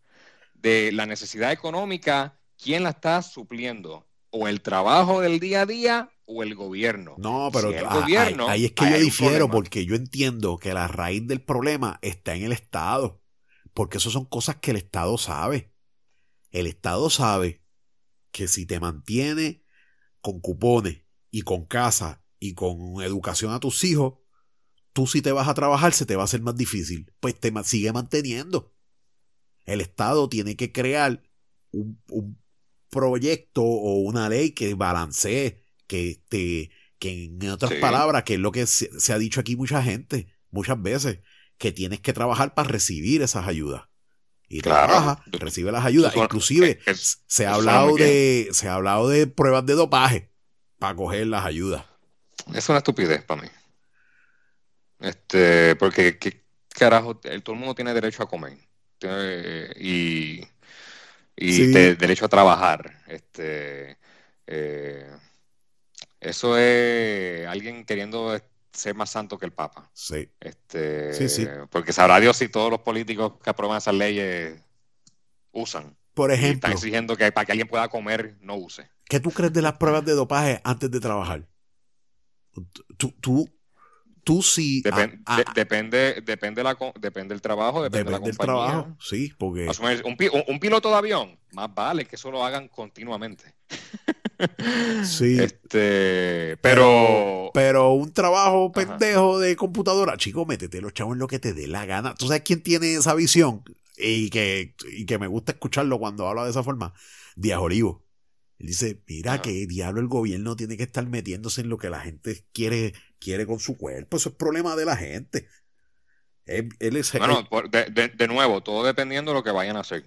de la necesidad económica, ¿quién la está supliendo? ¿O el trabajo del día a día o el gobierno? No, pero el gobierno, ahí, es que yo difiero porque yo entiendo que la raíz del problema está en el Estado, porque eso son cosas que el Estado sabe. El Estado sabe que si te mantiene con cupones y con casa y con educación a tus hijos, tú si te vas a trabajar se te va a hacer más difícil. Pues te sigue manteniendo. El Estado tiene que crear un, proyecto o una ley que balancee, que, te, que en otras palabras, que es lo que se, ha dicho aquí mucha gente, muchas veces, que tienes que trabajar para recibir esas ayudas. Y trabaja, recibe las ayudas. Inclusive se, ha hablado de, se ha hablado de pruebas de dopaje para coger las ayudas. Es una estupidez para mí. Este, porque ¿qué carajo? todo el mundo tiene derecho a comer y, y derecho a trabajar. Este, eh, eso es alguien queriendo ser más santo que el Papa. Sí. Este, Porque sabrá Dios si todos los políticos que aprueban esas leyes usan. Por ejemplo. están exigiendo que para que alguien pueda comer, no use. ¿Qué tú crees de las pruebas de dopaje antes de trabajar? Tú, tú tú sí. depende, depende, la, depende del trabajo, depende, de la compañía. Del trabajo, sí, porque. Un, piloto de avión, más vale que eso lo hagan continuamente. Sí. Este, pero, pero. un trabajo pendejo de computadora, chico, métete los chavos en lo que te dé la gana. ¿Tú sabes quién tiene esa visión? Y que, y que me gusta escucharlo cuando habla de esa forma. Díaz Olivo. Él dice, mira que diablo el gobierno tiene que estar metiéndose en lo que la gente quiere, quiere con su cuerpo. Eso es problema de la gente. Él, es, bueno, de, nuevo, todo dependiendo de lo que vayan a hacer.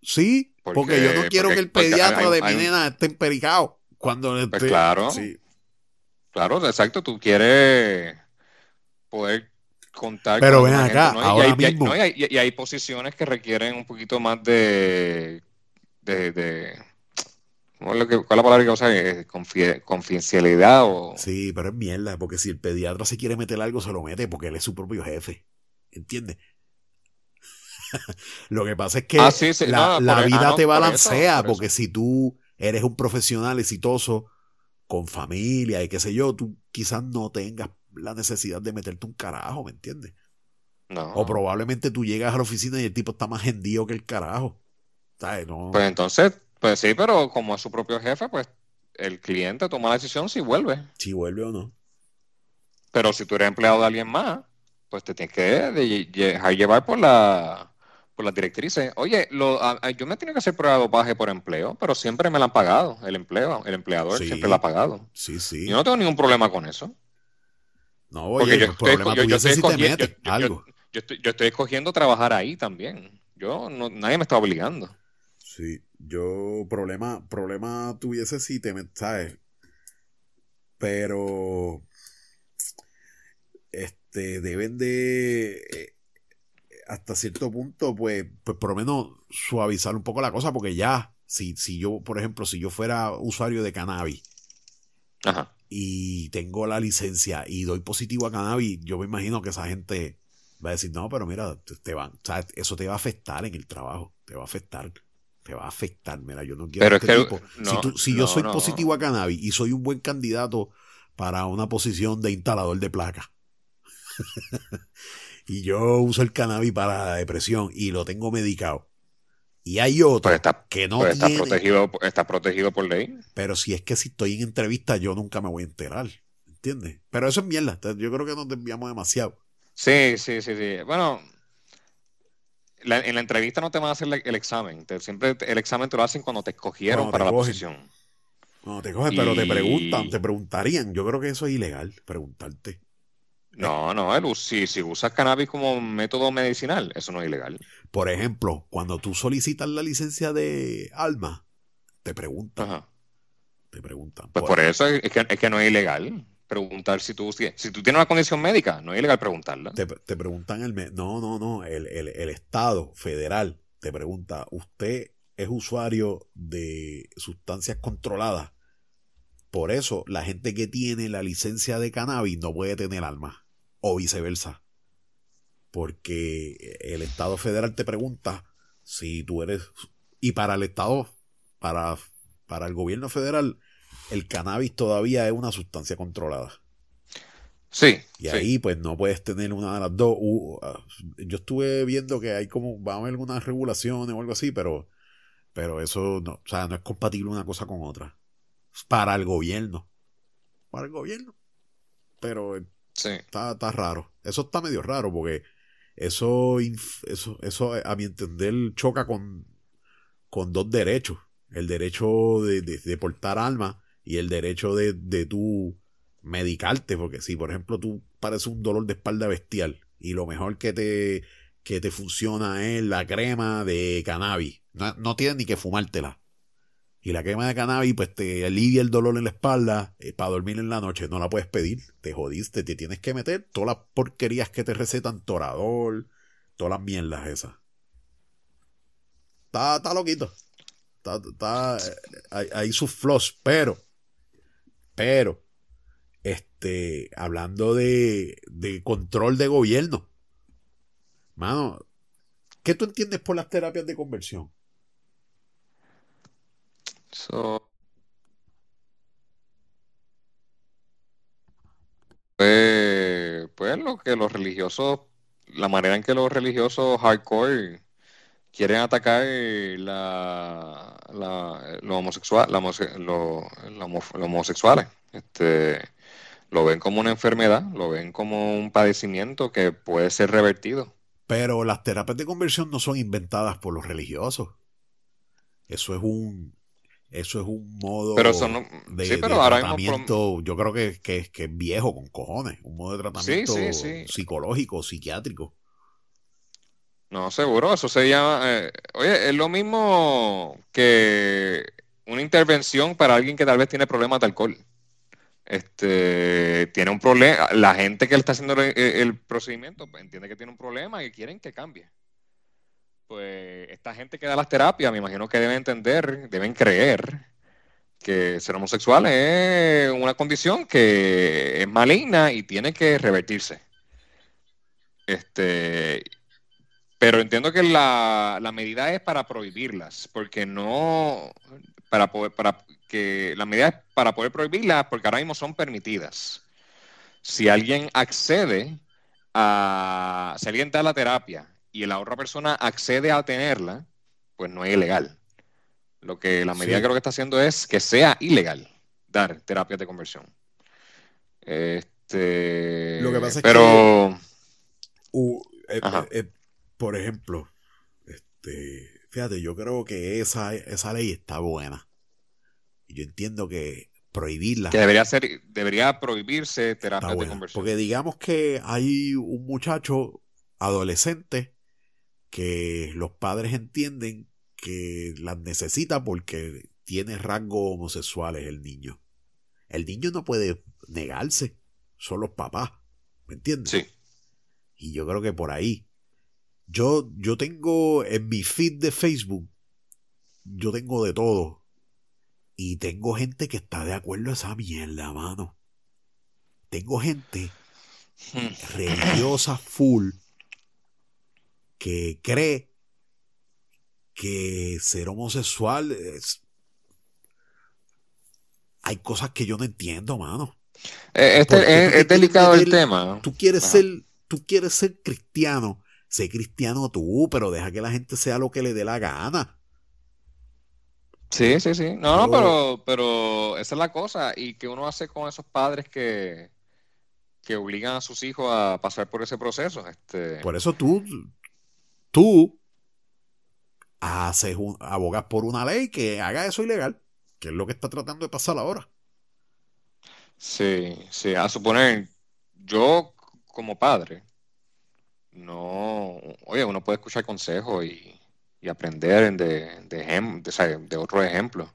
Sí, porque, yo no quiero que el pediatra de mi nena esté empericado. Cuando pues claro. Sí. Claro, exacto. Tú quieres poder contar Pero ven acá, ahora y, hay, mismo. y, hay, posiciones que requieren un poquito más de. de, de ¿cuál es la palabra que usa? ¿Confidencialidad o...? Sí, pero es mierda, porque si el pediatra se quiere meter algo, se lo mete porque él es su propio jefe. ¿Entiendes? Lo que pasa es que ah, la, vida te balancea, porque si tú eres un profesional exitoso con familia y qué sé yo, tú quizás no tengas la necesidad de meterte un carajo, ¿me entiendes? No. O probablemente tú llegas a la oficina y el tipo está más hendido que el carajo. Pues entonces, pues sí, pero como es su propio jefe, pues el cliente toma la decisión si vuelve. Si vuelve o no. Pero si tú eres empleado de alguien más, pues te tienes que dejar llevar por la por las directrices. Oye, lo, yo me he tenido que hacer prueba de dopaje por empleo, pero siempre me la han pagado. El empleo, el empleador siempre la ha pagado. Sí, sí. Yo no tengo ningún problema con eso. No, oye, yo estoy, yo, estoy, escogiendo trabajar ahí también. Yo no, nadie me está obligando. Sí, yo problema, problema tuviese si te ¿sabes? Pero este deben de eh, hasta cierto punto, pues, pues por lo menos suavizar un poco la cosa, porque ya, si, si yo, por ejemplo, si yo fuera usuario de cannabis y tengo la licencia y doy positivo a cannabis, yo me imagino que esa gente va a decir, no, pero mira, te van, o sea, eso te va a afectar en el trabajo, te va a afectar te va a afectar. Mira, yo no quiero pero este tipo. si, yo soy positivo a cannabis y soy un buen candidato para una posición de instalador de placa y yo uso el cannabis para la depresión y lo tengo medicado. Y hay otro pues que no pues está protegido, está protegido por ley. Pero si es que si estoy en entrevista, yo nunca me voy a enterar. ¿Entiendes? Pero eso es mierda. Yo creo que nos desviamos demasiado. Sí, sí, sí, sí. Bueno, en la entrevista no te van a hacer el examen. siempre el examen te lo hacen cuando te escogieron para la posición. No te cogen, pero te preguntan, te preguntarían. Yo creo que eso es ilegal, preguntarte. No, no, el, si, si usas cannabis como método medicinal, eso no es ilegal. Por ejemplo, cuando tú solicitas la licencia de alma, te preguntan. Te preguntan. Pues por, eso es que, es que no es ilegal preguntar si tú, si, tú tienes una condición médica, no es ilegal preguntarla. Te, preguntan el... No, no, no, el, Estado federal te pregunta, ¿usted es usuario de sustancias controladas? Por eso la gente que tiene la licencia de cannabis no puede tener armas, o viceversa. Porque el Estado federal te pregunta si tú eres... Y para el Estado, para, para el gobierno federal, el cannabis todavía es una sustancia controlada. Sí. Y ahí pues no puedes tener una de las dos. Ah, yo estuve viendo que hay como, va a haber algunas regulaciones o algo así, pero, pero eso no, o sea, no es compatible una cosa con otra. Para el gobierno. Para el gobierno. Pero está, está raro. Eso está medio raro porque eso, eso, eso a mi entender choca con, con dos derechos. El derecho de, de portar armas y el derecho de, de tú medicarte, porque si por ejemplo tú padeces un dolor de espalda bestial y lo mejor que te, que te funciona es la crema de cannabis, no, tienes ni que fumártela. Y la crema de cannabis pues te alivia el dolor en la espalda eh, para dormir en la noche, no la puedes pedir, te jodiste, te tienes que meter todas las porquerías que te recetan, torador, todas las mierdas esas. Está, está loquito. Está, está, eh, hay, hay sus flaws, pero pero, este, hablando de, control de gobierno, mano, ¿qué tú entiendes por las terapias de conversión? pues, pues lo que los religiosos, la manera en que los religiosos hardcore quieren atacar la, la, lo homosexual, la, lo, los homosexuales. Este, lo ven como una enfermedad, lo ven como un padecimiento que puede ser revertido. Pero las terapias de conversión no son inventadas por los religiosos. Eso es un eso es un modo de, tratamiento, yo creo que, que, es viejo con cojones, un modo de tratamiento psicológico, psiquiátrico. No, seguro, eso se llama... Eh, oye, es lo mismo que una intervención para alguien que tal vez tiene problemas de alcohol. Este, tiene un problema, la gente que le está haciendo el, procedimiento pues, entiende que tiene un problema y quieren que cambie. Pues esta gente que da las terapias, me imagino que deben entender, deben creer que ser homosexual es una condición que es maligna y tiene que revertirse. Este, Pero entiendo que la, medida es para prohibirlas, porque no, para poder, para que la medida es para poder prohibirlas, porque ahora mismo son permitidas. Si alguien accede a, si alguien da la terapia y la otra persona accede a tenerla, pues no es ilegal. Lo que la medida creo que está haciendo es que sea ilegal dar terapias de conversión. Este, Lo que pasa es pero, que, eh, eh, eh, por ejemplo, este, fíjate, yo creo que esa, esa ley está buena. Y yo entiendo que prohibirla. Que debería ser, debería prohibirse terapias de conversión. Porque digamos que hay un muchacho adolescente que los padres entienden que las necesita porque tiene rasgos homosexuales el niño. El niño no puede negarse, son los papás, ¿me entiendes? Sí. Y yo creo que por ahí. Yo, yo tengo en mi feed de Facebook, yo tengo de todo. Y tengo gente que está de acuerdo a esa mierda, mano. Tengo gente hmm. religiosa full que cree que ser homosexual es... Hay cosas que yo no entiendo, mano. Eh, este, es, delicado el tema. Tú quieres ser, tú quieres ser cristiano, sé cristiano tú, pero deja que la gente sea lo que le dé la gana. Sí, sí, sí. No, no, pero, pero esa es la cosa. ¿Y qué uno hace con esos padres que, que obligan a sus hijos a pasar por ese proceso? Este... Por eso tú, tú haces un, abogas por una ley que haga eso ilegal, que es lo que está tratando de pasar ahora. Sí, sí, a suponer, yo como padre, no, oye, uno puede escuchar consejos y, aprender de, de, de, otros ejemplos,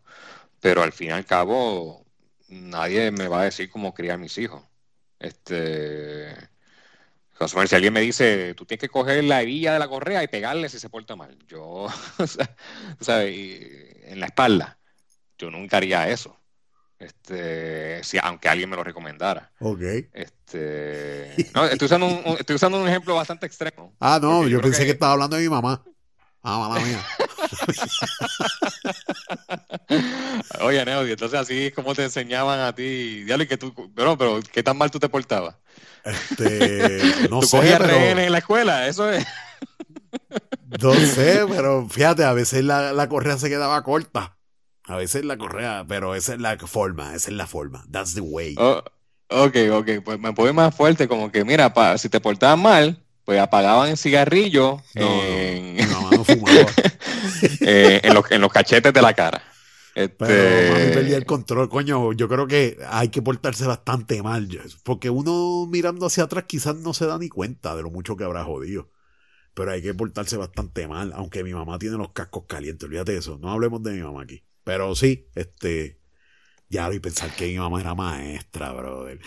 pero al fin y al cabo, nadie me va a decir cómo criar mis hijos. Este, si alguien me dice, tú tienes que coger la hebilla de la correa y pegarle si se porta mal, yo, ¿sabes? En la espalda, yo nunca haría eso. Este, si, aunque alguien me lo recomendara. Ok. Este, estoy, usando un, estoy usando un ejemplo bastante extremo. Ah, no, yo, pensé que... estaba hablando de mi mamá. Ah, mamá mía. Oye, Neody, entonces así es como te enseñaban a ti. Dale que tú, pero, pero ¿qué tan mal tú te portabas? Este, no ¿Tú sé, cogías en la escuela, eso es. No sé, pero fíjate, a veces la, la correa se quedaba corta. A veces la correa, pero esa es la forma, esa es la forma. That's the way. Oh, ok, ok, pues me puede más fuerte, como que mira, pa, si te portabas mal, pues apagaban el cigarrillo en... Eh, en, los, en los cachetes de la cara. Este... Pero mami perdía el control, coño. Yo creo que hay que portarse bastante mal. Porque uno mirando hacia atrás quizás no se da ni cuenta de lo mucho que habrá jodido. Pero hay que portarse bastante mal. Aunque mi mamá tiene los cascos calientes, olvídate de eso. No hablemos de mi mamá aquí. Pero sí, este. Ya y pensar que mi mamá era maestra, brother.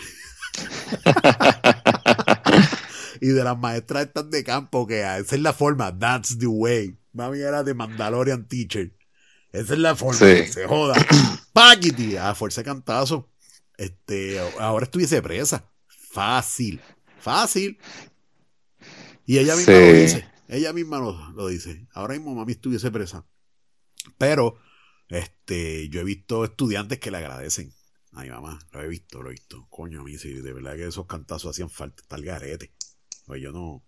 y de las maestras estas de campo, que esa es la forma, that's the way. Mami era de Mandalorian Teacher. Esa es la forma, se joda. Paquiti, a fuerza de cantazo. Este, ahora estuviese presa. Fácil, fácil. Y ella misma lo dice. Ella misma lo, lo, dice. Ahora mismo mami estuviese presa. Pero este, yo he visto estudiantes que le agradecen a mamá. Lo he visto, lo he visto. Coño, a mí sí, de verdad que esos cantazos hacían falta. Tal garete. Pues yo no.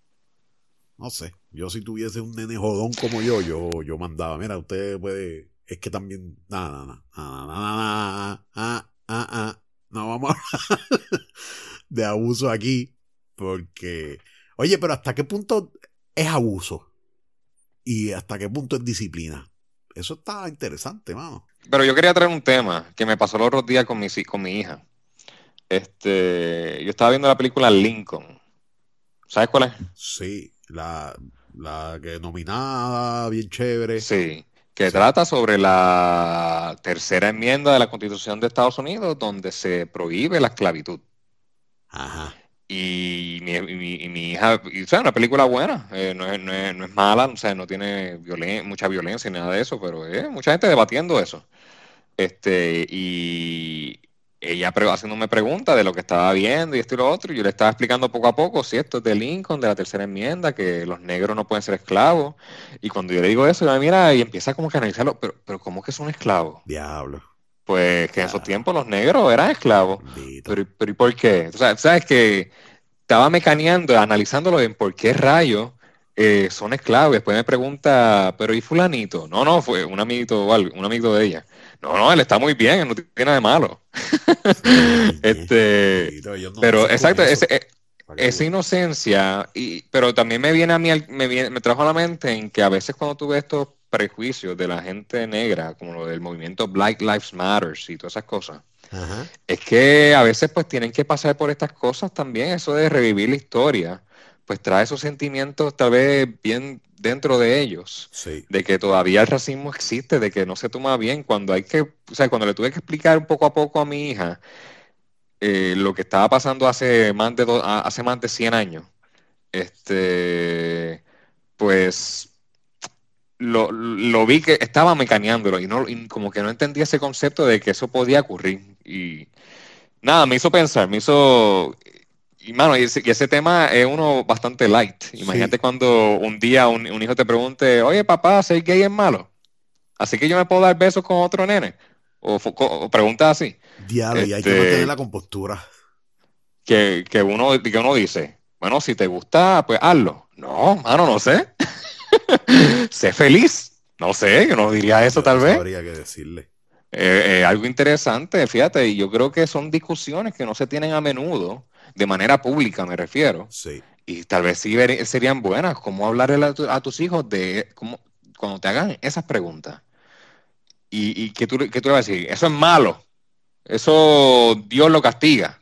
No sé. Yo si tuviese un nene jodón como yo, yo, yo mandaba. Mira, usted puede. Es que también. Nada, nada, nada, nada, nada, nada, No vamos a hablar de abuso aquí. Porque. Oye, pero ¿hasta qué punto es abuso? ¿Y hasta qué punto es disciplina? Eso está interesante, mano. Pero yo quería traer un tema que me pasó el otro día con mi, con mi hija. Este, yo estaba viendo la película Lincoln. ¿Sabes cuál es? Sí, la, la que nominada, bien chévere. Sí, que trata sobre la tercera enmienda de la Constitución de Estados Unidos, donde se prohíbe la esclavitud. Ajá. Y mi, mi, hija, y, o sea, una película buena, eh, no, es, no, es, no, es, mala, o sea, no tiene mucha violencia ni nada de eso, pero eh, mucha gente debatiendo eso. Este, y, ella haciéndome preguntas de lo que estaba viendo y esto y lo otro, y yo le estaba explicando poco a poco, si esto es de Lincoln, de la tercera enmienda, que los negros no pueden ser esclavos. Y cuando yo le digo eso, ella me mira y empieza como que a analizarlo, pero, pero ¿cómo que son esclavos? Diablo. Pues que en esos tiempos los negros eran esclavos. Pero, pero ¿y por qué? O sea, sabes que estaba mecaneando, analizándolo en por qué rayos eh, son esclavos. Después me pregunta, pero ¿y fulanito? No, no, fue un amiguito o algo, un amigo de ella. No, no, él está muy bien, no tiene nada de malo. este, pero exacto, ese, esa inocencia, y, pero también me viene a mí, me, viene, me trajo a la mente en que a veces cuando tuve estos prejuicios de la gente negra, como lo del movimiento Black Lives Matter y todas esas cosas, es que a veces pues tienen que pasar por estas cosas también, eso de revivir la historia, pues trae esos sentimientos tal vez bien dentro de ellos, de que todavía el racismo existe, de que no se toma bien, cuando hay que, o sea, cuando le tuve que explicar un poco a poco a mi hija eh, lo que estaba pasando hace más de hace más de 100 años, este, pues lo, vi que estaba mecaneándolo y, no, como que no entendía ese concepto de que eso podía ocurrir. Y nada, me hizo pensar, me hizo y, mano, y ese, tema es uno bastante light. Imagínate cuando un día un, hijo te pregunte, oye papá, ¿ser gay es malo? Así que yo me puedo dar besos con otro nene. O, preguntas así. Diablo, y hay que mantener este, la compostura. Que, uno, que uno dice, bueno, si te gusta, pues hazlo. No, mano, no sé. sé feliz. No sé, yo no diría eso tal vez. Habría que decirle. Eh, eh, algo interesante, fíjate, y yo creo que son discusiones que no se tienen a menudo de manera pública me refiero. Sí. Y tal vez sí serían buenas, como hablarle a, tus hijos de cómo, cuando te hagan esas preguntas. Y, y que, tú, que tú le vas a decir, eso es malo, eso Dios lo castiga.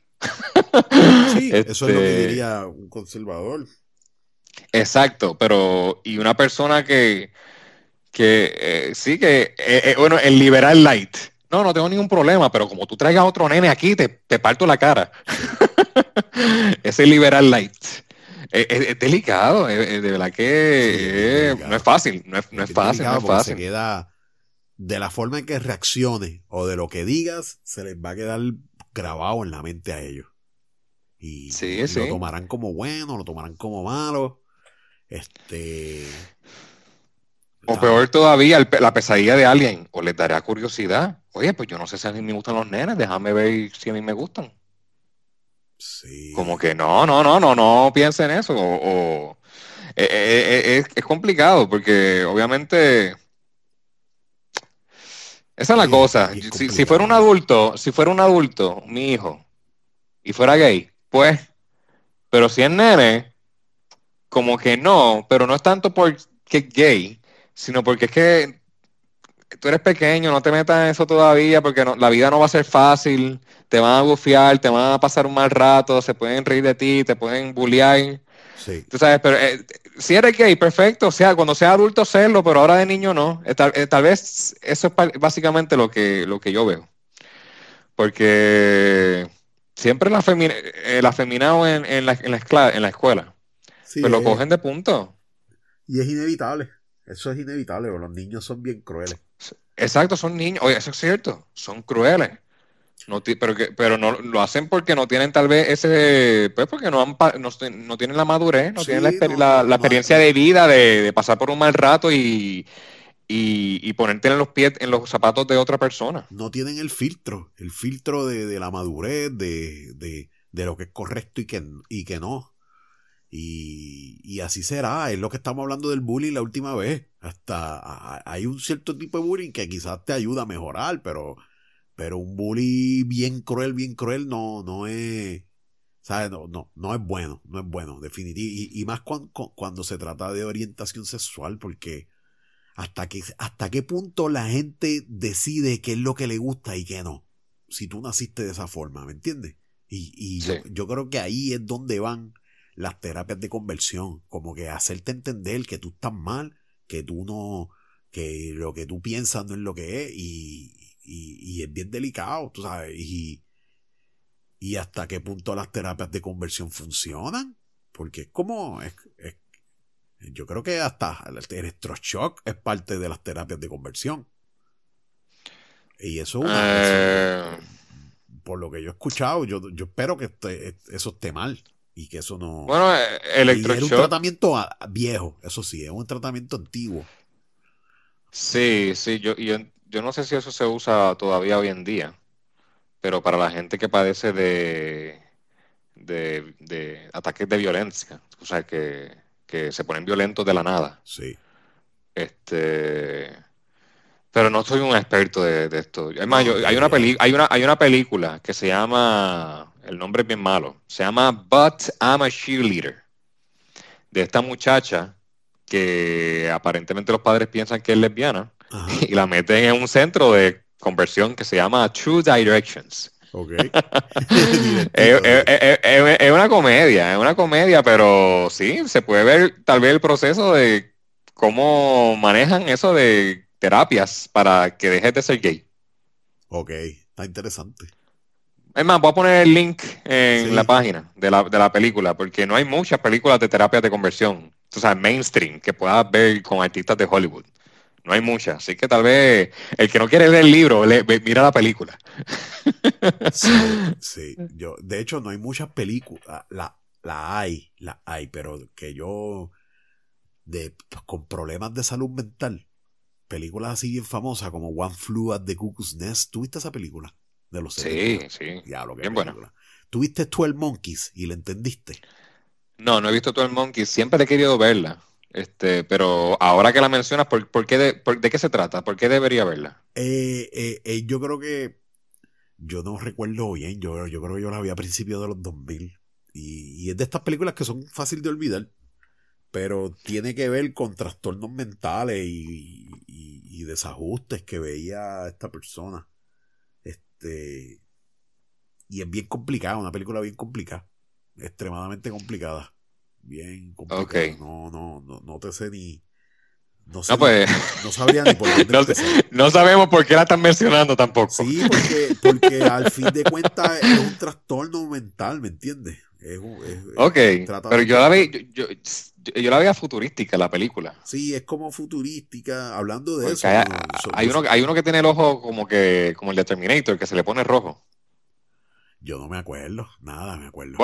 Sí, eso es lo que este diría un conservador. Exacto, pero y una persona que, que eh, sí, que, eh, eh, bueno, el liberal light. No, no tengo ningún problema, pero como tú traigas otro nene aquí, te, te parto la cara. Ese liberal light. Es, delicado, de verdad que no es fácil, no es, fácil, no es fácil. Se queda de la forma en que reaccione o de lo que digas, se les va a quedar grabado en la mente a ellos. Y, lo tomarán como bueno, lo tomarán como malo. Este. O peor todavía, la pesadilla de alguien, o les dará curiosidad. Oye, pues yo no sé si a mí me gustan los nenes, déjame ver si a mí me gustan. Como que no, no, no, no, no piensa en eso. O, eh, eh, eh, es, complicado porque obviamente esa es la cosa. Si, fuera un adulto, si fuera un adulto, mi hijo, y fuera gay, pues, pero si es nene, como que no, pero no es tanto porque es gay, sino porque es que tú eres pequeño, no te metas en eso todavía porque la vida no va a ser fácil, te van a bufiar, te van a pasar un mal rato, se pueden reír de ti, te pueden bullear. Sí. Tú sabes, pero eh, si eres gay, perfecto, o sea, cuando sea adulto serlo, pero ahora de niño no. Eh, eh, tal, vez eso es básicamente lo que, lo que yo veo. Porque siempre la, el afeminado en, en, la, en, la, en la escuela, sí, pero lo cogen de punto. Y es inevitable. Eso es inevitable, los niños son bien crueles. Exacto, son niños. Oye, eso es cierto. Son crueles. No pero, que, pero no lo hacen porque no tienen tal vez ese, pues porque no, han, no, tienen la madurez, no tienen la, la, experiencia de vida de, pasar por un mal rato y, y, ponerte en los pies, en los zapatos de otra persona. No tienen el filtro, el filtro de, la madurez, de, de, lo que es correcto y que, y que no. Y, y, así será, es lo que estamos hablando del bullying la última vez. Hasta hay un cierto tipo de bullying que quizás te ayuda a mejorar, pero, pero un bully bien cruel, bien cruel no, no es, ¿sabes? No, no, no es bueno, no es bueno, definitivamente. Y, más cuando, cuando se trata de orientación sexual, porque hasta, que, hasta qué punto la gente decide qué es lo que le gusta y qué no. Si tú naciste de esa forma, ¿me entiendes? Y, y yo, yo creo que ahí es donde van las terapias de conversión, como que hacerte entender que tú estás mal, que tú no, que lo que tú piensas no es lo que es y, y, es bien delicado, tú sabes, y, y hasta qué punto las terapias de conversión funcionan, porque es como, es, yo creo que hasta el electroshock es parte de las terapias de conversión. Y eso, es una, eh, por lo que yo he escuchado, yo, yo espero que eso esté mal y que eso no. Bueno, electroshock. Es un tratamiento viejo, eso sí, es un tratamiento antiguo. Sí, sí, yo, yo, yo no sé si eso se usa todavía hoy en día, pero para la gente que padece de, de, de ataques de violencia, o sea, que, que se ponen violentos de la nada. Sí. Este pero no soy un experto de, esto. Es más, hay, una hay, una, hay una película que se llama, el nombre es bien malo, se llama But I'm a Cheerleader, de esta muchacha que aparentemente los padres piensan que es lesbiana y la meten en un centro de conversión que se llama True Directions. Okay. es, una comedia, es una comedia, pero sí, se puede ver tal vez el proceso de cómo manejan eso de terapias para que dejes de ser gay. Ok, está interesante. Es más, voy a poner el link en la página de la, de la, película, porque no hay muchas películas de terapia de conversión, o sea, mainstream, que puedas ver con artistas de Hollywood. No hay muchas, así que tal vez el que no quiere leer el libro, mira la película. Sí, yo, de hecho no hay muchas películas, la, la hay, la hay, pero que yo, de, con problemas de salud mental, películas así bien famosas como One Flew at the Cuckoo's Nest. ¿Tuviste esa película? De los Sí, sí. Diablo, bien buena. ¿Tuviste 12 Monkeys y la entendiste? No, no he visto 12 Monkeys. Siempre he querido verla. Este, pero ahora que la mencionas, ¿por, qué de, qué se trata? ¿Por qué debería verla? Eh, eh, eh, yo creo que. Yo no recuerdo bien. Yo, yo creo que yo la vi a principios de los 2000. Y, y es de estas películas que son fáciles de olvidar pero tiene que ver con trastornos mentales y, desajustes que veía esta persona. Este. Y es bien complicada, una película bien complicada. Extremadamente complicada. Bien complicada. No, no, no, no te sé ni. No, sé, pues, no, sabría ni por dónde no, sabemos por qué la están mencionando tampoco. Sí, porque, porque al fin de cuentas es un trastorno mental, ¿me entiendes? Es, ok, pero yo la, vi, yo, yo, la veía futurística la película. Sí, es como futurística, hablando de eso. Hay, uno, hay uno que tiene el ojo como que como el de Terminator, que se le pone rojo. Yo no me acuerdo, nada me acuerdo.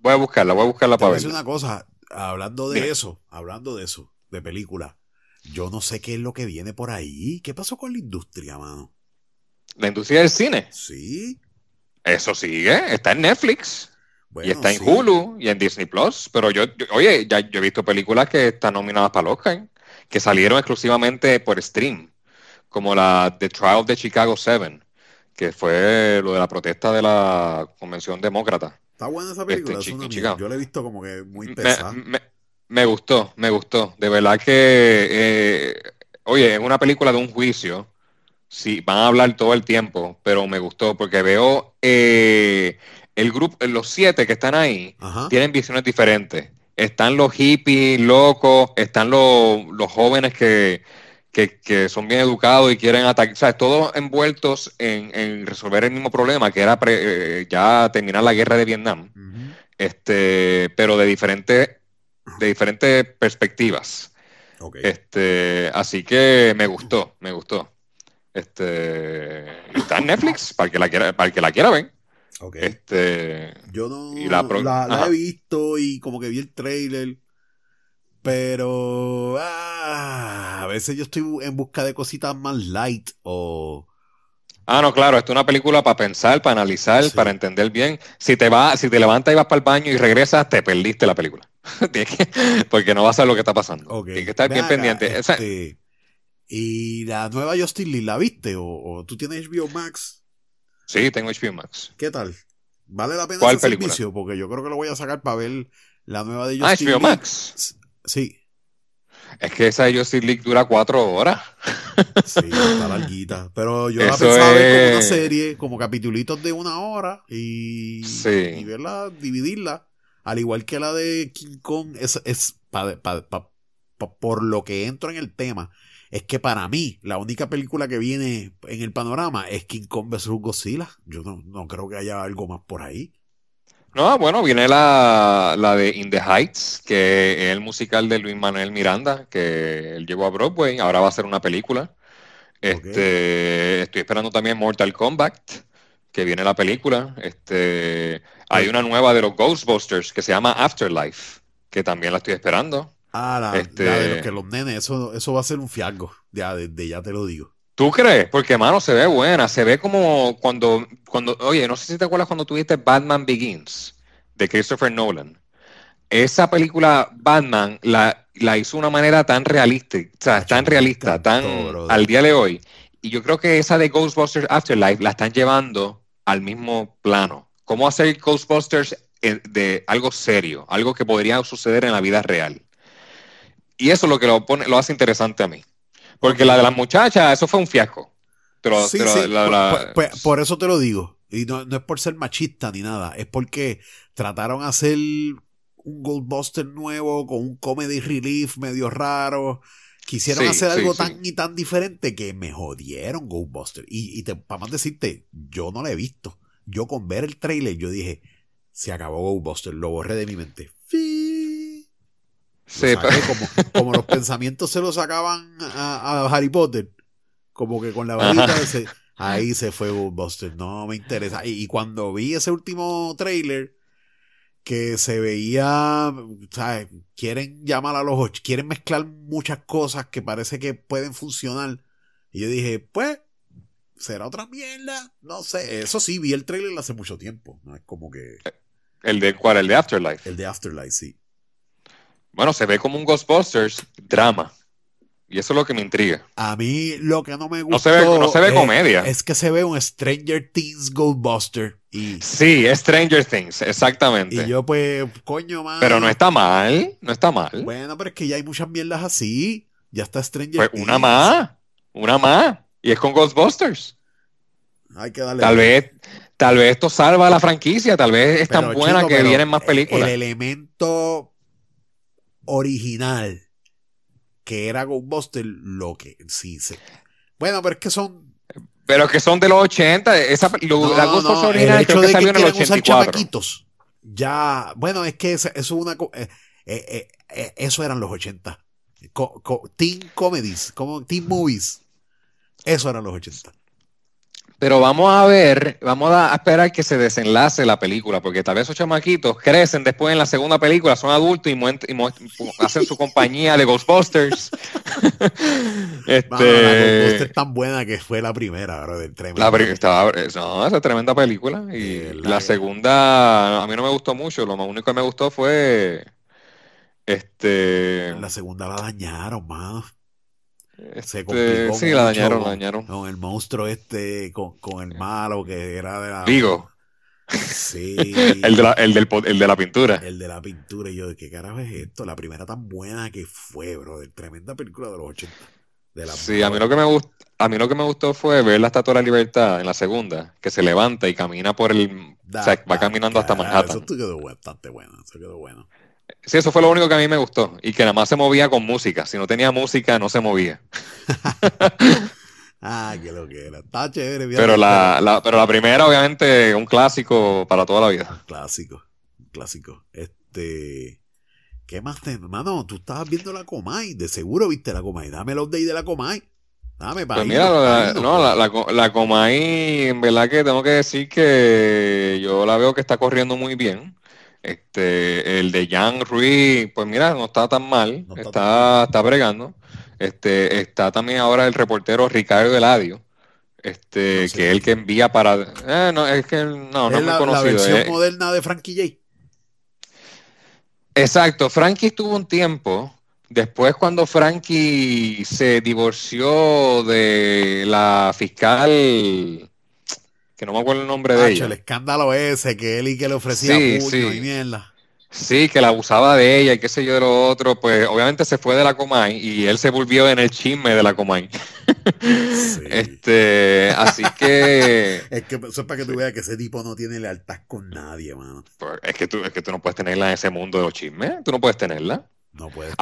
Voy, a buscarla, voy a buscarla para ver. una cosa, hablando de eso, hablando de eso, de película, yo no sé qué es lo que viene por ahí. ¿Qué pasó con la industria, mano? ¿La industria del cine? Sí. Eso sigue, está en Netflix y está en Hulu y en Disney Plus. Pero yo, oye, ya yo he visto películas que están nominadas para el Oscar, que salieron exclusivamente por stream, como la The Trial de Chicago 7, que fue lo de la protesta de la Convención Demócrata. Está buena esa película, este, yo la he visto como que muy pesada. Me, gustó, me gustó. De verdad que, eh, oye, es una película de un juicio. Sí, van a hablar todo el tiempo, pero me gustó porque veo eh, el grupo, los siete que están ahí, tienen visiones diferentes. Están los hippies locos, están los, jóvenes que, son bien educados y quieren atacar, o sea, todos envueltos en, resolver el mismo problema, que era eh, ya terminar la guerra de Vietnam, este, pero de diferentes, de diferentes perspectivas. Este, así que me gustó, me gustó. Este, está en Netflix para que la quiera, para el que la quiera ver. Este, Yo no la, he visto y como que vi el trailer. Pero ah, a veces yo estoy en busca de cositas más light o... Ah, no, claro, esto es una película para pensar, para analizar, para entender bien. Si te va, si te levantas y vas para el baño y regresas, te perdiste la película. porque no vas a saber lo que está pasando. Tienes que estar bien pendiente. Este, ¿Y la nueva Justin Lee la viste? ¿O, o tú tienes HBO Max? Sí, tengo HBO Max. ¿Qué tal? ¿Vale la pena ese servicio? Porque yo creo que lo voy a sacar para ver la nueva de Justice Ah, HBO Max. Sí. Es que esa de Justice League dura cuatro horas. Sí, está larguita. Pero yo la pensaba ver como una serie, como capitulitos de una hora y, y verla, dividirla. Al igual que la de King Kong, es, es por lo que entro en el tema es que para mí la única película que viene en el panorama es King Kong vs. Godzilla. Yo no, creo que haya algo más por ahí. No, bueno, viene la, de In the Heights, que es el musical de Luis Manuel Miranda, que él llevó a Broadway, ahora va a ser una película. Este, Estoy esperando también Mortal Kombat, que viene la película. Este, hay una nueva de los Ghostbusters que se llama Afterlife, que también la estoy esperando. Ah, la, este, de los que los nenes, eso, eso va a ser un fiasco, ya, de, ya te lo digo. ¿Tú crees? Porque, mano, se ve buena, se ve como cuando, cuando, oye, no sé si te acuerdas cuando tuviste Batman Begins, de Christopher Nolan. Esa película Batman la, la hizo de una manera tan realista, o sea, tan realista, tan al día de hoy. Y yo creo que esa de Ghostbusters Afterlife la están llevando al mismo plano. ¿Cómo hacer Ghostbusters de algo serio, algo que podría suceder en la vida real? Y eso es lo que lo, pone, lo hace interesante a mí. Porque la de las muchachas, eso fue un fiasco. Pero, sí, sí. por, eso te lo digo. Y no, no, es por ser machista ni nada. Es porque trataron de hacer un Ghostbuster nuevo con un comedy relief medio raro. Quisieron hacer algo tan y tan diferente que me jodieron Ghostbusters. Y, y te, para más decirte, yo no lo he visto. Yo con ver el trailer, yo dije, se acabó Ghostbusters, lo borré de mi mente. Como, como, los pensamientos se los sacaban a, Harry Potter. Como que con la varita ahí se fue Ghostbusters. No me interesa. y cuando vi ese último trailer, que se veía, ¿sabes? Quieren llamar a los quieren mezclar muchas cosas que parece que pueden funcionar. Y yo dije, pues, será otra mierda. No sé. Eso sí, vi el trailer hace mucho tiempo. No es como que. ¿El de cuál? ¿El de Afterlife? El de Afterlife, sí. Bueno, se ve como un Ghostbusters drama. Y eso es lo que me intriga. A mí lo que no me gusta. No se ve, comedia. Es que se ve un Stranger Things Ghostbuster. Y, sí, Stranger Things, exactamente. Y yo, pues, coño, man. Pero no está mal, no está mal. Bueno, pero es que ya hay muchas mierdas así. Ya está Stranger pues Una más, una más. Y es con Ghostbusters. Hay que darle. Tal vez, tal vez esto salva la franquicia, tal vez es tan buena que vienen más películas. El elemento original que era Ghostbusters, lo que sí se. Bueno, pero es que son. Pero que son de los 80. Esa, lo, la Ghostbusters original creo que, que salió en el 84. Ya, bueno, es que eso, es una. Eh, eh, eh, eso eran los 80. teen comedies, como teen movies. Eso eran los 80. Pero vamos a ver, vamos a esperar que se desenlace la película, porque tal vez esos chamaquitos crecen después en la segunda película, son adultos y, hacen su compañía de Ghostbusters. este... la Ghostbusters tan buena que fue la primera, bro, del La estaba, no, esa tremenda película. Y la, segunda, a mí no me gustó mucho, lo único que me gustó fue... Este... La segunda la dañaron, mano. Se este, complicó sí, la dañaron, la dañaron. Con el monstruo este, con, con el malo que era de la. Vigo. Sí. el, de la, el, del, el de la pintura. El de la pintura. Y yo, ¿qué carajo es esto? La primera tan buena que fue, bro. De tremenda película de los 80. De la sí, a mí, lo que me gustó, a mí lo que me gustó fue ver la Estatua de la Libertad en la segunda, que se levanta y camina por el. o sea, va caminando hasta Manhattan. Eso quedó bastante bueno. Eso quedó bueno. Sí, eso fue lo único que a mí me gustó. Y que nada más se movía con música. Si no tenía música, no se movía. ah, qué lo que era. Está chévere. Pero la, pero la primera, obviamente, un clásico para toda la vida. clásico. Un clásico. Este. ¿Qué más te, hermano? Tú estabas viendo la Comay. De seguro viste la Comay. Dame los update de la Comay. Dame para Pues mira, la, no, la, la, la Comay, en verdad que tengo que decir que yo la veo que está corriendo muy bien. Este, el de Jan Ruiz, pues mira, no está tan mal, está, está, bregando. Este, está también ahora el reportero Ricardo Eladio, este, que es el que envía para. Eh, no, es que no, no es la, conocido. La versión moderna de Frankie J. Exacto, Frankie estuvo un tiempo. Después, cuando Frankie se divorció de la fiscal que no me acuerdo el nombre de ella. El escándalo ese, que él y que le ofrecía sí, puño y mierda. Sí, que la abusaba de ella y qué sé yo de lo otro, pues obviamente se fue de la Comay y él se volvió en el chisme de la Comay. Este, así que... es que eso es para que tú veas que ese tipo no tiene lealtad con nadie, mano. Pues, es que tú, es que tú no puedes tenerla en ese mundo de los chismes, tú no puedes tenerla. No puedes.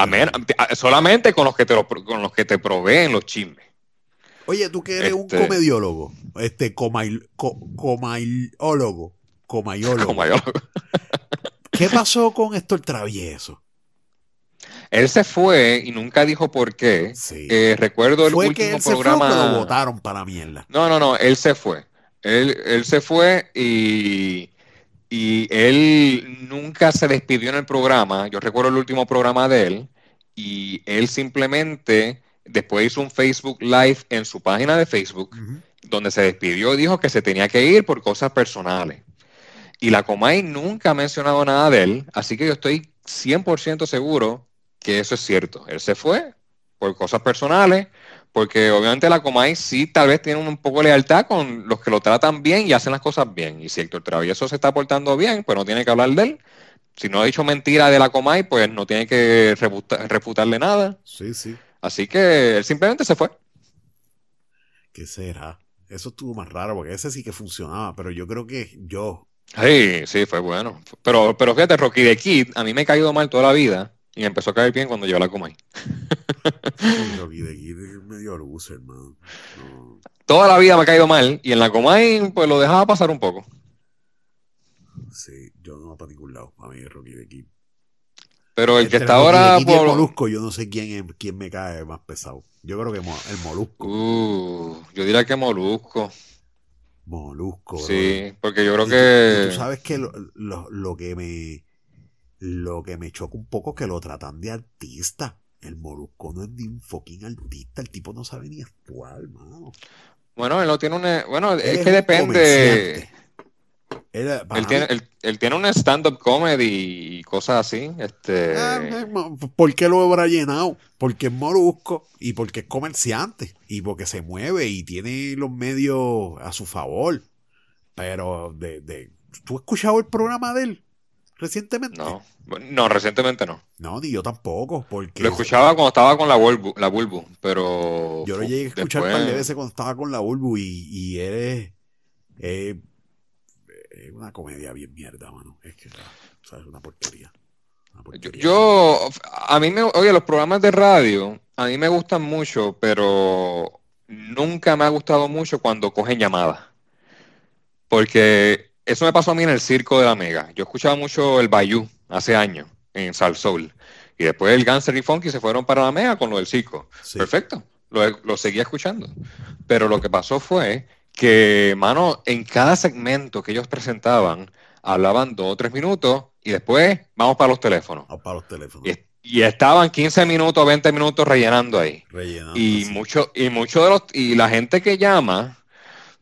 solamente con los que te con los que te proveen los chismes. Oye, tú que eres un este comediólogo, este comail, comaiólogo, comaiólogo. ¿Qué pasó con Héctor Travieso? Él se fue y nunca dijo por qué. Eh, recuerdo el último programa. Se fue lo votaron para mierda. No, no, no, él se fue. Él, él se fue y, y él nunca se despidió en el programa. Yo recuerdo el último programa de él y él simplemente después hizo un Facebook Live en su página de Facebook donde se despidió y dijo que se tenía que ir por cosas personales. Y la Comay nunca ha mencionado nada de él, así que yo estoy 100% seguro que eso es cierto. Él se fue por cosas personales, porque obviamente la Comay sí tal vez tiene un poco de lealtad con los que lo tratan bien y hacen las cosas bien. Y si Héctor Travieso se está portando bien, pues no tiene que hablar de él. Si no ha dicho mentira de la Comay, pues no tiene que refutarle nada. Sí, sí. Así que él simplemente se fue. ¿Qué será? Eso estuvo más raro, porque ese sí que funcionaba, pero yo creo que yo, Sí, sí, fue bueno. Pero, pero fíjate, Rocky de Kid, a mí me ha caído mal toda la vida y me empezó a caer bien cuando yo la Comay. Rocky de Kid es medio loser, hermano. Toda la vida me ha caído mal y en la Comay pues lo dejaba pasar un poco. Sí, yo no para ningún lado, a mí Rocky de Kid. Pero el que está ahora por... Molusco, yo no sé quién, quién me cae más pesado. Yo creo que el Molusco. Uh, yo diría que Molusco. Molusco. Sí, porque yo creo que. Tú, sabes que lo, lo, que me. Lo que me choca un poco es que lo tratan de artista. El Molusco no es ni un fucking artista. El tipo no sabe ni actuar, mano. Bueno, él no tiene un. Bueno, es, que depende. Él, tiene, él, tiene, un stand-up comedy y cosas así. Este... Ah, eh, ¿Por qué lo habrá llenado? Porque es molusco y porque es comerciante y porque se mueve y tiene los medios a su favor. Pero, de, de, ¿tú has escuchado el programa de él recientemente? No, no, recientemente no. No, ni yo tampoco. Porque lo escuchaba cuando estaba con la Bulbu, la Bulbu pero... Yo lo llegué a escuchar un par de veces cuando estaba con la Bulbu y, y él es es una comedia bien mierda, mano. Es que, es una porquería. Yo, a mí me, oye, los programas de radio, a mí me gustan mucho, pero nunca me ha gustado mucho cuando cogen llamadas. Porque eso me pasó a mí en el circo de la Mega. Yo escuchaba mucho el Bayou hace años en Sal Soul. Y después el Ganser y Funky se fueron para la Mega con lo del circo. Perfecto. Lo, lo seguía escuchando. Pero lo que pasó fue que, mano, en cada segmento que ellos presentaban, hablaban dos o tres minutos y después vamos para los teléfonos. Vamos para los teléfonos. Y, estaban 15 minutos, 20 minutos rellenando ahí. Rellenando, y mucho, y mucho de los, y la gente que llama,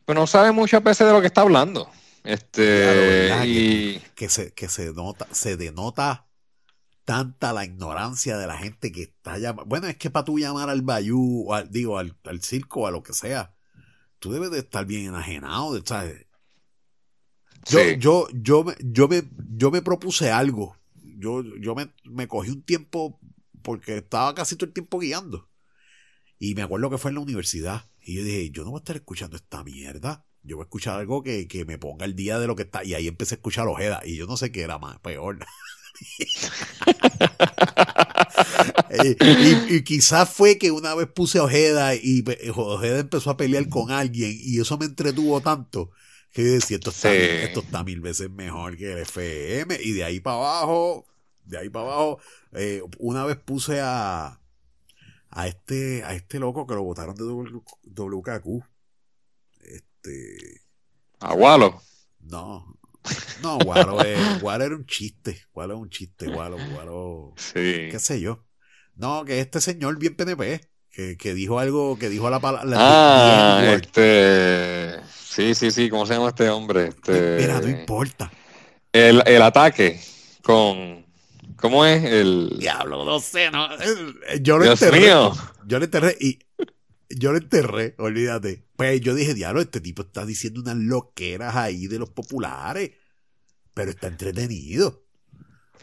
pues no sabe muchas veces de lo que está hablando. Este, y... que, se, que se nota, se denota tanta la ignorancia de la gente que está llamando. Bueno, es que para tú llamar al Bayou, o al, digo, al, al circo, o a lo que sea, tú debes de estar bien enajenado, ¿sabes? Yo, yo, yo, me, yo, me, yo me propuse algo. Yo, yo me, me cogí un tiempo porque estaba casi todo el tiempo guiando. Y me acuerdo que fue en la universidad. Y yo dije, yo no voy a estar escuchando esta mierda. Yo voy a escuchar algo que, que me ponga el día de lo que está. Y ahí empecé a escuchar Ojeda. Y yo no sé qué era más peor. y, quizás fue que una vez puse Ojeda y Ojeda empezó a pelear con alguien y eso me entretuvo tanto que yo decía, esto está, esto está mil veces mejor que el FM y de ahí para abajo, de ahí para abajo, eh, una vez puse a a este a este loco que lo votaron de WKQ. Este a Walo. No, no, Guaro, era un chiste. Guaro era un chiste. Guaro, Guaro. Sí. ¿Qué sé yo? No, que este señor bien PNP, que, que dijo algo, que dijo la palabra. Ah, este. Sí, sí, sí. ¿Cómo se llama este hombre? Este... Mira, no importa. El, el ataque con. ¿Cómo es el. Diablo, no sé, no. Yo lo Dios enterré. Mío. Yo lo enterré y. Yo lo enterré, olvídate. Pues yo dije, diablo, este tipo está diciendo unas loqueras ahí de los populares. Pero está entretenido.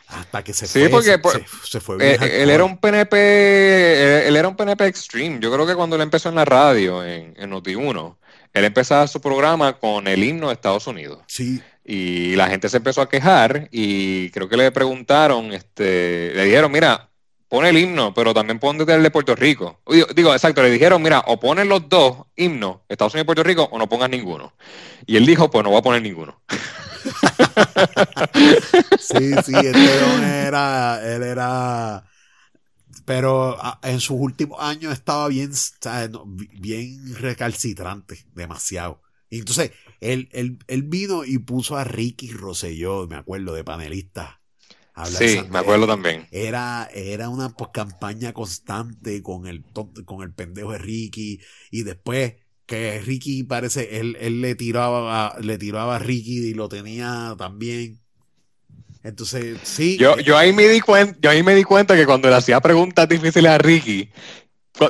Hasta que se sí, porque pues, se, fue bien eh, él, era un PNP, él, era un PNP extreme. Yo creo que cuando él empezó en la radio, en, en Noti1, él empezaba su programa con el himno de Estados Unidos. Sí. Y la gente se empezó a quejar y creo que le preguntaron, este, le dijeron, mira, pone el himno, pero también pon el de Puerto Rico. Digo, exacto, le dijeron, mira, o pones los dos himnos, Estados Unidos y Puerto Rico, o no pongas ninguno. Y él dijo, pues no voy a poner ninguno. sí, sí, este era, él era, pero en sus últimos años estaba bien, bien recalcitrante, demasiado. Y entonces, él, él, él vino y puso a Ricky Rosselló, me acuerdo, de panelista. Sí, me acuerdo también. Era, era una pues, campaña constante con el, con el pendejo de Ricky. Y después que Ricky parece, él, él le tiraba, le tiraba a Ricky y lo tenía también. Entonces, sí. Yo, yo ahí me di cuenta, yo ahí me di cuenta que cuando le hacía preguntas difíciles a Ricky,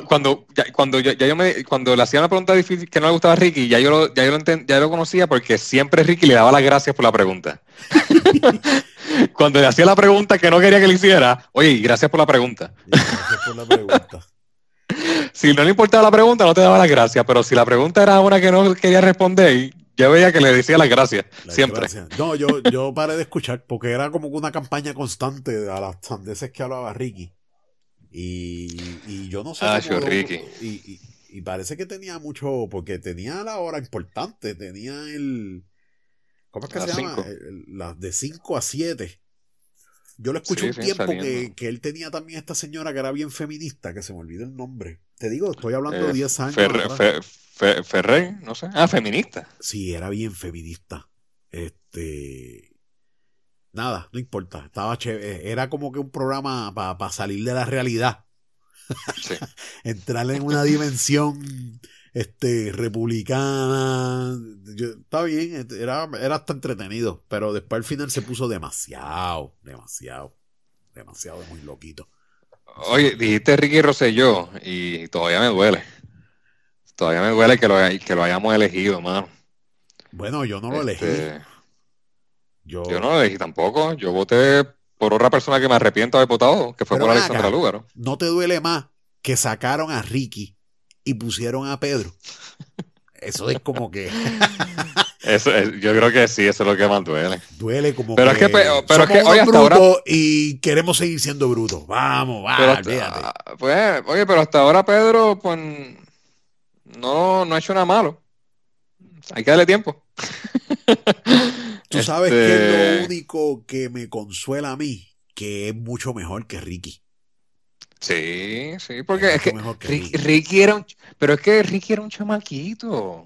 cuando, cuando, ya, yo me, cuando le hacía una pregunta difícil que no le gustaba a Ricky, ya yo lo, ya yo lo, ya lo conocía porque siempre Ricky le daba las gracias por la pregunta. cuando le hacía la pregunta que no quería que le hiciera, oye, gracias por la pregunta. Gracias por la pregunta. si no le importaba la pregunta, no te daba las gracias, pero si la pregunta era una que no quería responder, yo veía que le decía las gracias, siempre. No, yo, yo paré de escuchar porque era como una campaña constante a las sandeces que hablaba Ricky. Y, yo no sé. Ah, y, parece que tenía mucho, porque tenía la hora importante, tenía el. ¿Cómo es que se llama? Las de 5 a 7. Yo lo escuché un tiempo que, él tenía también esta señora que era bien feminista, que se me olvida el nombre. Te digo, estoy hablando de 10 eh, años. Ferrer, no sé. Ah, feminista. Sí, era bien feminista. Este nada, no importa. Estaba chévere. Era como que un programa para salir de la realidad. Entrar en una dimensión este, republicana. está bien, era, era hasta entretenido. Pero después al final se puso demasiado, demasiado, demasiado muy loquito. Oye, dijiste Ricky Rosselló y todavía me duele. Todavía me duele que lo, que lo hayamos elegido, mano. Bueno, yo no lo elegí. Este, yo, no lo elegí tampoco. Yo voté por otra persona que me arrepiento de haber votado, que fue por Alexandra Lúgaro. ¿No te duele más que sacaron a Ricky y pusieron a Pedro? Eso es como que. eso yo creo que sí, eso es lo que más duele. Duele como pero que. Es que pero es que hoy hasta ahora. Y queremos seguir siendo brutos. Vamos, vamos. Pues, oye, pero hasta ahora Pedro, pues. No, no ha hecho nada malo. Hay que darle tiempo. Tú sabes que es lo este único que me consuela a mí, que es mucho mejor que Ricky. Sí, sí, porque es, que, Ricky. era un, pero es que Ricky era un chamaquito.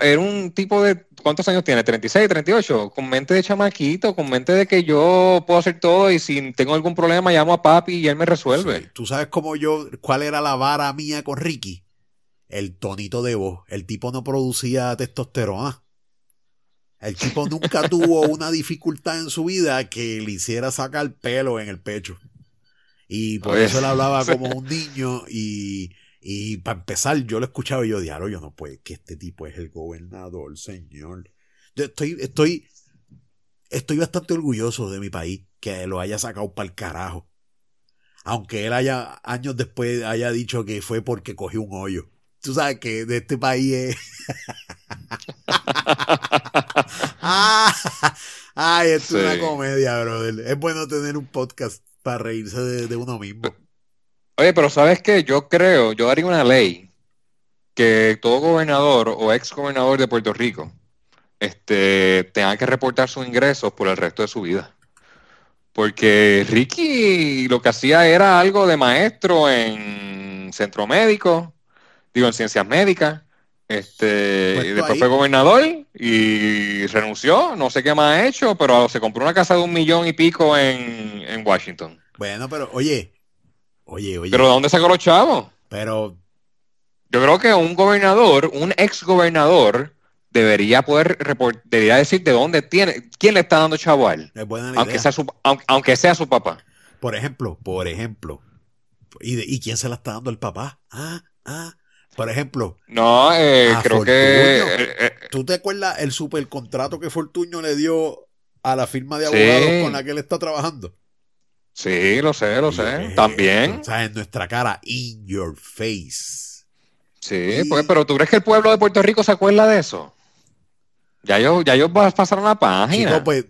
Era un tipo de, ¿cuántos años tiene? 36, 38, con mente de chamaquito, con mente de que yo puedo hacer todo y si tengo algún problema llamo a papi y él me resuelve. Tú sabes cómo yo, cuál era la vara mía con Ricky? El tonito de voz. El tipo no producía testosterona. El tipo nunca tuvo una dificultad en su vida que le hiciera sacar pelo en el pecho. Y por eso él hablaba como un niño y, y para empezar yo lo escuchaba y yo diario, yo no puedo, que este tipo es el gobernador, señor. Yo estoy, estoy, estoy bastante orgulloso de mi país que lo haya sacado para el carajo. Aunque él haya, años después, haya dicho que fue porque cogió un hoyo. Tú sabes que de este país es... Ah, ay, esto es una comedia, brother. Es bueno tener un podcast para reírse de, uno mismo. Oye, pero ¿sabes qué? Yo creo, yo haría una ley que todo gobernador o ex gobernador de Puerto Rico este, tenga que reportar sus ingresos por el resto de su vida. Porque Ricky lo que hacía era algo de maestro en centro médico, digo, en ciencias médicas, este, pues después fue gobernador y renunció, no sé qué más ha hecho, pero se compró una casa de un millón y pico en, en Washington. Bueno, pero oye, oye, oye. ¿Pero de dónde sacó los chavos? Pero... Yo creo que un gobernador, un ex gobernador, debería poder debería decir de dónde tiene, quién le está dando chavo a él. aunque, sea su, aunque, sea su papá. Por ejemplo, por ejemplo. ¿Y, ¿Y quién se la está dando el papá? Ah, ah. Por ejemplo. No, eh, creo que. Eh, eh, ¿Tú te acuerdas el supercontrato que Fortuño le dio a la firma de abogados con la que él está trabajando? Sí, lo sé, lo sé. También. O sea, en nuestra cara, in your face. Sí, pues, pero ¿tú crees que el pueblo de Puerto Rico se acuerda de eso? Ya ellos, ya ellos pasaron la página. pues,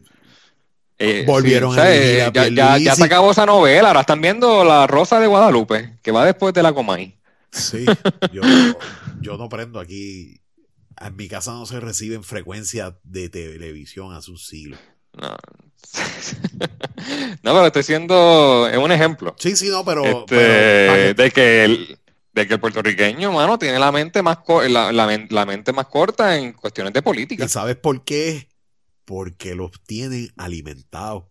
volvieron a ya, ya, ya, se acabó esa novela. Ahora están viendo La Rosa de Guadalupe, que va después de la Comay. Sí, yo, no prendo aquí. En mi casa no se reciben frecuencias de televisión hace un siglo. No. no, pero estoy siendo es un ejemplo. Sí, sí, no, pero. Este, de que de que el puertorriqueño, mano, tiene la mente más la, la, mente más corta en cuestiones de política. ¿Y sabes por qué? Porque los tienen alimentados.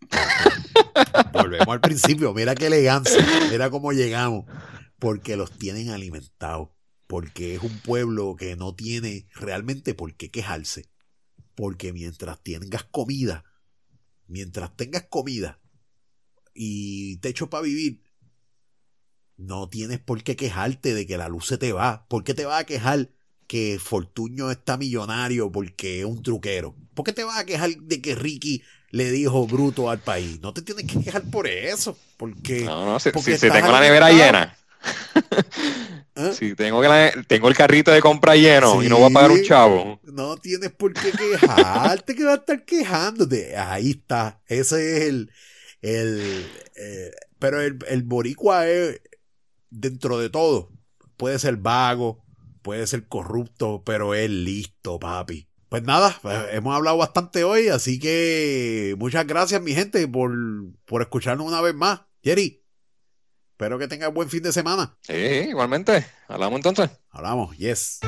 Volvemos al principio, mira qué elegancia, mira cómo llegamos. Porque los tienen alimentados. Porque es un pueblo que no tiene realmente por qué quejarse. Porque mientras tengas comida, mientras tengas comida y techo para vivir, no tienes por qué quejarte de que la luz se te va. ¿Por qué te vas a quejar que Fortuño está millonario porque es un truquero? ¿Por qué te vas a quejar de que Ricky le dijo bruto al país? No te tienes que quejar por eso. Porque, no, no, si, tengo la nevera llena. ¿Eh? Si tengo, que tengo el carrito de compra lleno y no voy a pagar un chavo. No tienes por qué quejarte, que vas a estar quejándote. Ahí está. Ese es el. el eh, pero el, el boricua es, dentro de todo, puede ser vago, puede ser corrupto, pero es listo, papi. Pues nada, pues, hemos hablado bastante hoy, así que muchas gracias, mi gente, por, por escucharnos una vez más. Jerry, espero que tengas buen fin de semana. Sí, igualmente. Hablamos entonces. Hablamos, yes.